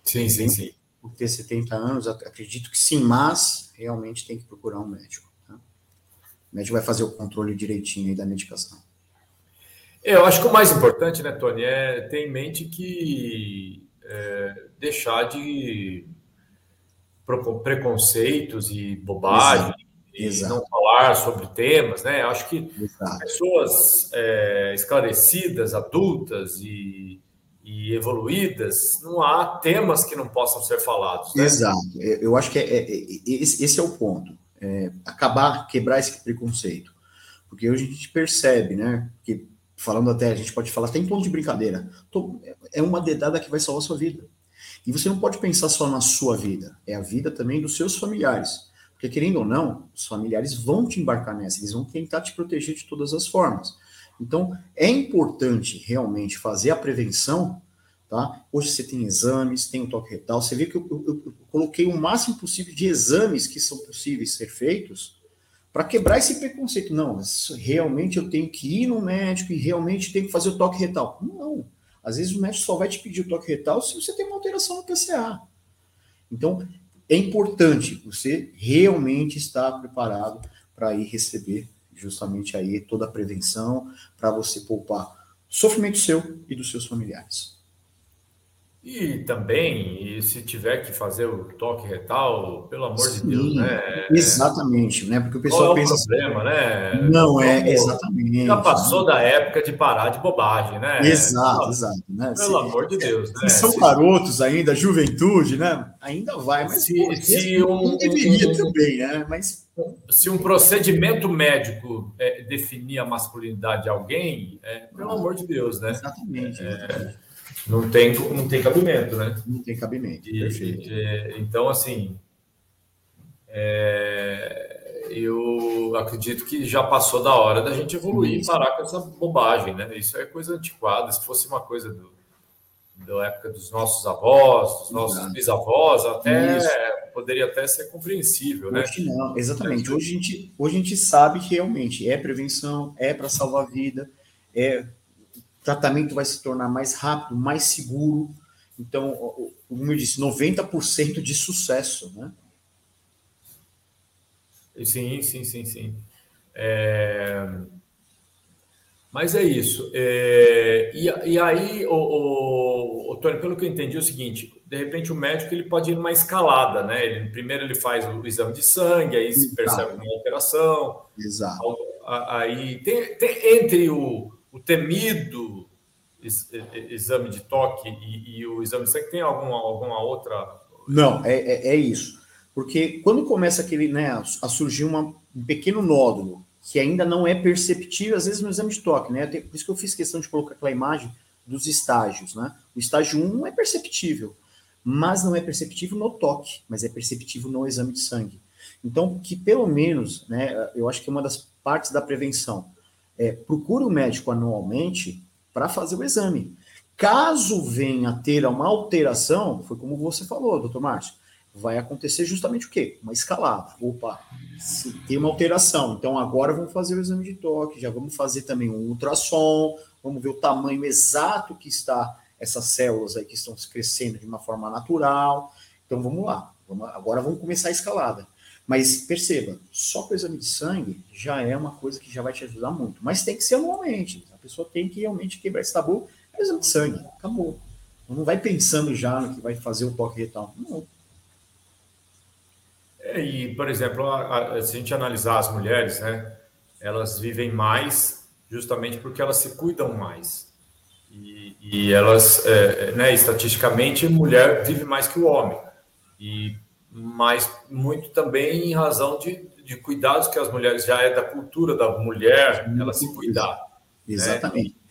Sim, sim, sim. Por ter 70 anos, acredito que sim, mas realmente tem que procurar um médico. Tá? O médico vai fazer o controle direitinho aí da medicação. É, eu acho que o mais importante, né, Tony, é ter em mente que é, deixar de preconceitos e bobagem Exato. E Exato. não falar sobre temas, né? Acho que Exato. pessoas é, esclarecidas, adultas e e evoluídas, não há temas que não possam ser falados. Né? Exato. É, eu acho que é, é, é, esse é o ponto. É, acabar, quebrar esse preconceito. Porque hoje a gente percebe, né? Que falando até, a gente pode falar até em ponto de brincadeira. É uma dedada que vai salvar a sua vida. E você não pode pensar só na sua vida, é a vida também dos seus familiares. Porque, querendo ou não, os familiares vão te embarcar nessa, eles vão tentar te proteger de todas as formas. Então, é importante realmente fazer a prevenção, tá? Hoje você tem exames, tem o toque retal, você vê que eu, eu, eu coloquei o máximo possível de exames que são possíveis ser feitos para quebrar esse preconceito. Não, realmente eu tenho que ir no médico e realmente tenho que fazer o toque retal. Não. Às vezes o médico só vai te pedir o toque retal se você tem uma alteração no PCA. Então, é importante você realmente estar preparado para ir receber justamente aí toda a prevenção para você poupar sofrimento seu e dos seus familiares. E também, e se tiver que fazer o toque retal, pelo amor Sim, de Deus, né? Exatamente, né? Porque o pessoal Qual é pensa. O problema, né? Não é, exatamente. Já passou né? da época de parar de bobagem, né? Exato, exato. Né? Pelo se, amor de Deus, né? Se são se, garotos ainda, juventude, né? Ainda vai, mas se, pô, se um, deveria um, também, né? Mas se um procedimento médico é, definir a masculinidade de alguém, é, pelo amor de Deus, né? Exatamente. É, não tem, não tem cabimento, né? Não tem cabimento, e, perfeito. E, então, assim, é, eu acredito que já passou da hora da gente evoluir e parar com essa bobagem, né? Isso é coisa antiquada. Se fosse uma coisa do, da época dos nossos avós, dos nossos Exato. bisavós, até Isso. poderia até ser compreensível, né? Hoje não, exatamente. Hoje a, gente, hoje a gente sabe que realmente é prevenção, é para salvar a vida, é tratamento vai se tornar mais rápido, mais seguro. Então, como eu disse, 90% de sucesso, né? Sim, sim, sim, sim. É... Mas é isso. É... E, e, aí, o, o, o, Tony, pelo que eu entendi, é o seguinte: de repente o médico ele pode ir numa escalada, né? Ele, primeiro ele faz o exame de sangue, aí se percebe uma alteração. Exato. Aí tem, tem entre o, o temido exame de toque e, e, o exame de sangue tem alguma, alguma outra. Não, é, é, é isso. Porque quando começa aquele, né, a surgir uma, um pequeno nódulo que ainda não é perceptível, às vezes no exame de toque, né? Por isso que eu fiz questão de colocar aquela imagem dos estágios, né? O estágio 1 não é perceptível, mas não é perceptível no toque, mas é perceptível no exame de sangue. Então, que pelo menos, né, eu acho que é uma das partes da prevenção, é, procure o médico anualmente para fazer o exame. Caso venha a ter uma alteração, foi como você falou, doutor Márcio, vai acontecer justamente o quê? Uma escalada. Opa, se tem uma alteração, então agora vamos fazer o exame de toque, já vamos fazer também um ultrassom, vamos ver o tamanho exato que está essas células aí que estão crescendo de uma forma natural. Então vamos lá, vamos, agora vamos começar a escalada. Mas perceba, só com o exame de sangue já é uma coisa que já vai te ajudar muito. Mas tem que ser anualmente. A pessoa tem que realmente quebrar esse tabu. É exame de sangue, acabou. Não vai pensando já no que vai fazer o toque retal. Não, é, e, por exemplo, a, a, se a gente analisar as mulheres, né, elas vivem mais justamente porque elas se cuidam mais. E, e elas, é, né, estatisticamente, mulher vive mais que o homem. E mas muito também em razão de, de cuidados que as mulheres já é da cultura da mulher, ela se cuidar. Né? Exatamente. Né?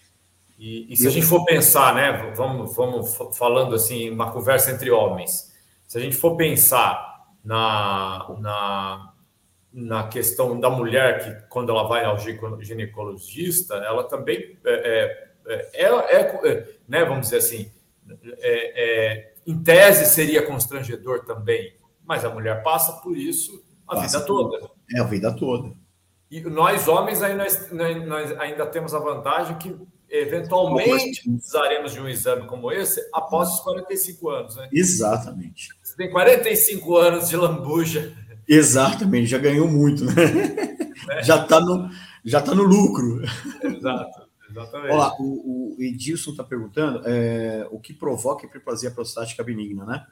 E, e, se a gente for pensar, né, vamos, vamos falando assim, uma conversa entre homens, se a gente for pensar na, na, na questão da mulher que, quando ela vai ao ginecologista, ela também é, é, é, é né, vamos dizer assim, é, é, em tese seria constrangedor também, mas a mulher passa por isso a passa vida toda. É a vida toda. E nós homens aí nós, nós ainda temos a vantagem que eventualmente precisaremos de um exame como esse após os 45 anos, né? Exatamente. Você tem 45 anos de lambuja. Exatamente, já ganhou muito, né? É. Já está no, já tá no lucro. Exato, exatamente. Olha o, o Edilson está perguntando é, o que provoca a hiperplasia prostática benigna, né?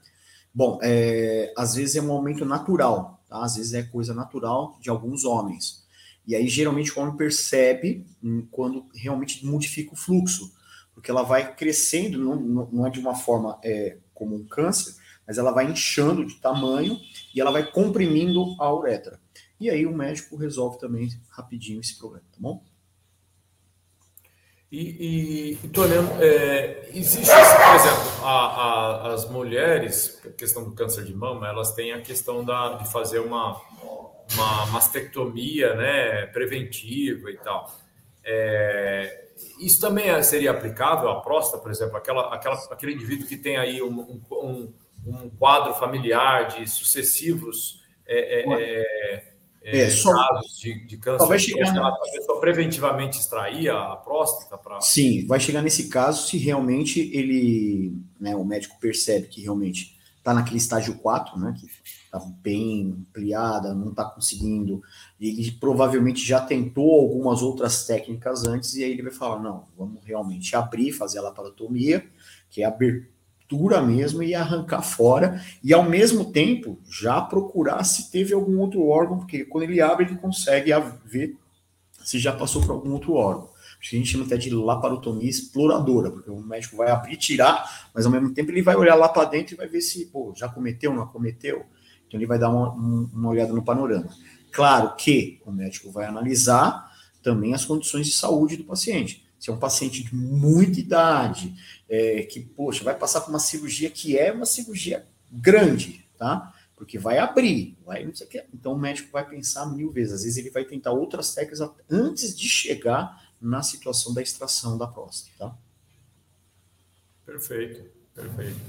Bom, é, às vezes é um aumento natural, tá? Às vezes é coisa natural de alguns homens. E aí, geralmente, o homem percebe hum, quando realmente modifica o fluxo, porque ela vai crescendo, não, não é de uma forma é, como um câncer, mas ela vai inchando de tamanho e ela vai comprimindo a uretra. E aí o médico resolve também rapidinho esse problema, tá bom? E, e Tony, é, existe, por exemplo, a, a, as mulheres, a questão do câncer de mama, elas têm a questão da, de fazer uma, uma mastectomia né, preventiva e tal. É, isso também seria aplicável à próstata, por exemplo, aquela, aquela, aquele indivíduo que tem aí um, um, um quadro familiar de sucessivos é, é, é, é só, casos de, de câncer, talvez chegar a pessoa preventivamente extrair a próstata para. Sim, vai chegar nesse caso se realmente ele, né, o médico percebe que realmente está naquele estágio 4, né, que está bem ampliada, não está conseguindo, e ele provavelmente já tentou algumas outras técnicas antes, e aí ele vai falar, não, vamos realmente abrir, fazer a laparotomia, que é abertura captura mesmo e arrancar fora, e ao mesmo tempo já procurar se teve algum outro órgão, porque quando ele abre, ele consegue ver se já passou por algum outro órgão. A gente chama até de laparotomia exploradora, porque o médico vai abrir, tirar, mas ao mesmo tempo ele vai olhar lá para dentro e vai ver se pô, já cometeu, não cometeu. Então ele vai dar uma, uma olhada no panorama. Claro que o médico vai analisar também as condições de saúde do paciente. Se é um paciente de muita idade, é, que, poxa, vai passar por uma cirurgia que é uma cirurgia grande, tá? Porque vai abrir, vai não sei o que. Então o médico vai pensar mil vezes. Às vezes ele vai tentar outras técnicas antes de chegar na situação da extração da próstata, tá? Perfeito, perfeito.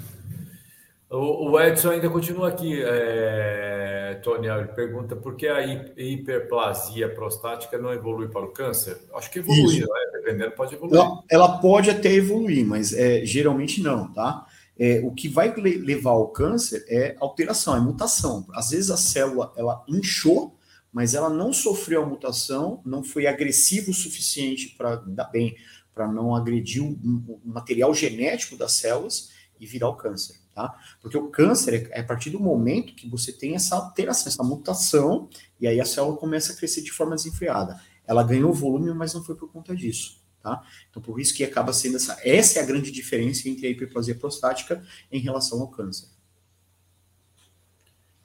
O, Edson ainda continua aqui, é, Tony. Ele pergunta por que a hiperplasia prostática não evolui para o câncer? Acho que evolui, né? Dependendo, pode evoluir. Ela, ela, pode até evoluir, mas é, geralmente não, tá? É, o que vai levar ao câncer é alteração, é mutação. Às vezes a célula ela inchou, mas ela não sofreu a mutação, não foi agressivo o suficiente para dar bem, para não agredir o, material genético das células e virar o câncer, tá? Porque o câncer é, é a partir do momento que você tem essa alteração, essa mutação, e aí a célula começa a crescer de forma desenfreada. Ela ganhou volume, mas não foi por conta disso. Tá? Então, por isso que acaba sendo essa. Essa é a grande diferença entre a hiperplasia prostática em relação ao câncer.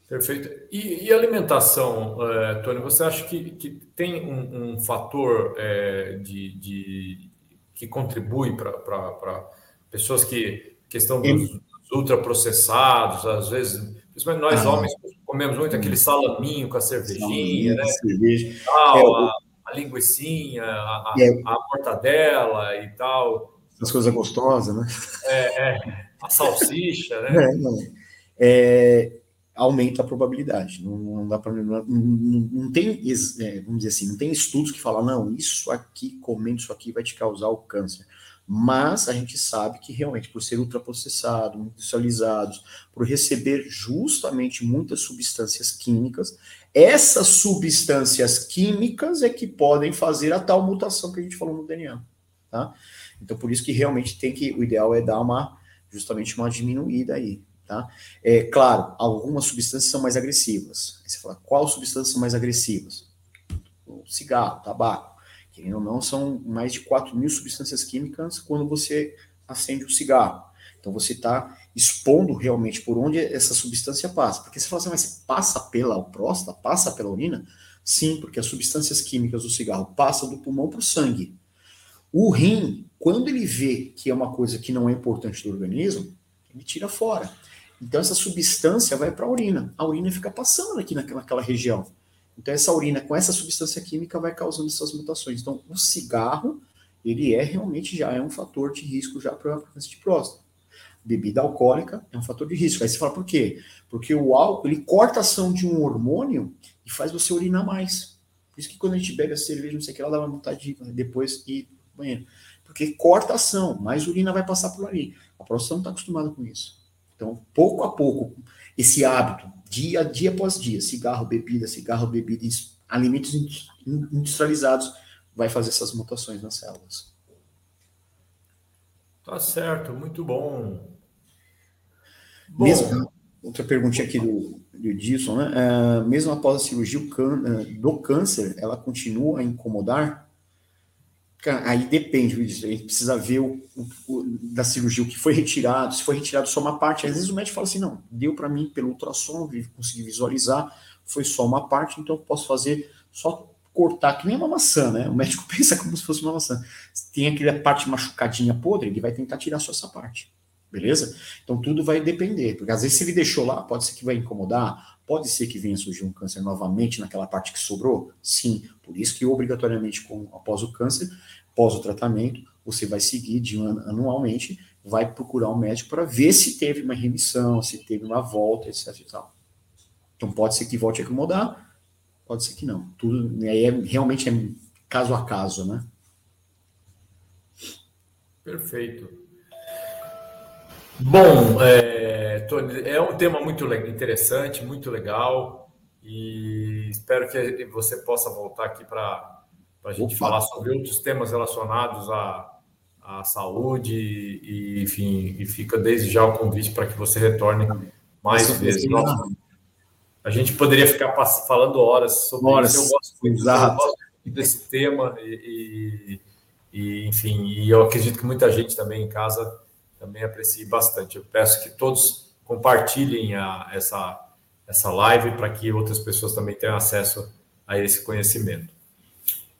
Perfeito. E, e alimentação, é, Tony, você acha que, que tem um, um fator é, de, de, que contribui para pessoas que questão dos, ultraprocessados, às vezes, principalmente nós ah, homens comemos muito aquele salaminho com a cervejinha, né? Cerveja. Tal, é, a linguiçinha, a, é, a, mortadela e tal. As coisas gostosas, né? É, é a salsicha, né? É, é, aumenta a probabilidade. Não, não dá para não, não, tem, é, vamos dizer assim, não tem estudos que falam não, isso aqui comendo isso aqui vai te causar o câncer. Mas a gente sabe que realmente por ser ultraprocessado, industrializados, por receber justamente muitas substâncias químicas, essas substâncias químicas é que podem fazer a tal mutação que a gente falou no DNA, tá? Então por isso que realmente tem que o ideal é dar uma justamente uma diminuída aí. Tá? É claro, algumas substâncias são mais agressivas. Aí você fala, qual substâncias são mais agressivas? O cigarro, tabaco. Querendo ou não, são mais de 4 mil substâncias químicas quando você acende o cigarro. Então você está expondo realmente por onde essa substância passa. Porque você fala assim, mas passa pela próstata, passa pela urina? Sim, porque as substâncias químicas do cigarro passam do pulmão para o sangue. O rim, quando ele vê que é uma coisa que não é importante do organismo, ele tira fora. Então essa substância vai para a urina. A urina fica passando aqui naquela, naquela região. Então essa urina com essa substância química vai causando essas mutações. Então o cigarro, ele é realmente já é um fator de risco já para câncer de próstata. Bebida alcoólica é um fator de risco. Aí você fala por quê? Porque o álcool, ele corta a ação de um hormônio e faz você urinar mais. Por isso que quando a gente bebe a cerveja, não sei o que, ela dá uma vontade de depois ir pro banheiro. Porque corta a ação, mais urina vai passar por ali. A próstata não está acostumada com isso. Então, pouco a pouco, esse hábito, dia, dia após dia, cigarro, bebida, cigarro, bebida, alimentos industrializados, vai fazer essas mutações nas células. Tá certo, muito bom. Bom. Mesmo, outra perguntinha aqui do, do Dilson, né? Uh, mesmo após a cirurgia do câncer, ela continua a incomodar? aí depende, a gente precisa ver o, o, da cirurgia, o que foi retirado, se foi retirado só uma parte. Às vezes o médico fala assim: não, deu para mim pelo ultrassom, consegui visualizar, foi só uma parte, então eu posso fazer só cortar, que nem uma maçã, né? O médico pensa como se fosse uma maçã. Tem aquela parte machucadinha podre, ele vai tentar tirar só essa parte, beleza? Então tudo vai depender, porque às vezes se ele deixou lá, pode ser que vai incomodar, pode ser que venha surgir um câncer novamente naquela parte que sobrou, sim. Por isso que obrigatoriamente, com, após o câncer, após o tratamento, você vai seguir de um, anualmente, vai procurar um médico para ver se teve uma remissão, se teve uma volta, etc. E tal. Então pode ser que volte a incomodar, pode ser que não. Tudo aí é, realmente é caso a caso, né? Perfeito. Bom, é, Tony, é um tema muito interessante, muito legal, e espero que você possa voltar aqui para a gente Opa. falar sobre outros temas relacionados à, à saúde e, enfim, e fica desde já o convite para que você retorne mais vezes. a gente poderia ficar falando horas sobre horas. isso. Eu gosto, Exato. Eu gosto desse tema e, e, e, enfim, e eu acredito que muita gente também em casa também aprecie bastante. Eu peço que todos compartilhem a, essa, essa live para que outras pessoas também tenham acesso a esse conhecimento.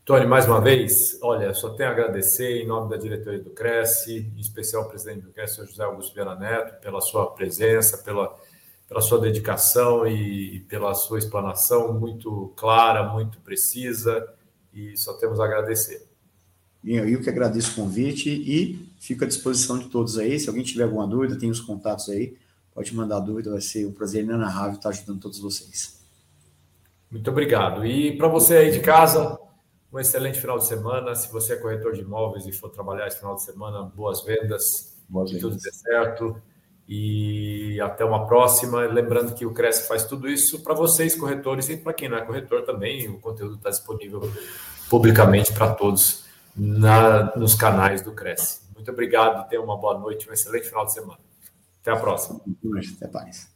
Tony, mais uma vez, olha, só tenho a agradecer em nome da diretoria do Cresce, em especial o presidente do Cresce, José Augusto Viana Neto, pela sua presença, pela, pela sua dedicação e pela sua explanação muito clara, muito precisa, e só temos a agradecer. Eu que agradeço o convite e fico à disposição de todos aí. Se alguém tiver alguma dúvida, tem os contatos aí, pode mandar dúvida, vai ser um prazer inenarrável estar ajudando todos vocês. Muito obrigado. E para você aí de casa, um excelente final de semana. Se você é corretor de imóveis e for trabalhar esse final de semana, boas vendas, boas que tudo dê certo. E até uma próxima. Lembrando que o Cresce faz tudo isso para vocês, corretores, e para quem não é corretor também. O conteúdo está disponível publicamente para todos na, nos canais do Cresce. Muito obrigado, tenha uma boa noite, um excelente final de semana. Até a próxima. Até mais.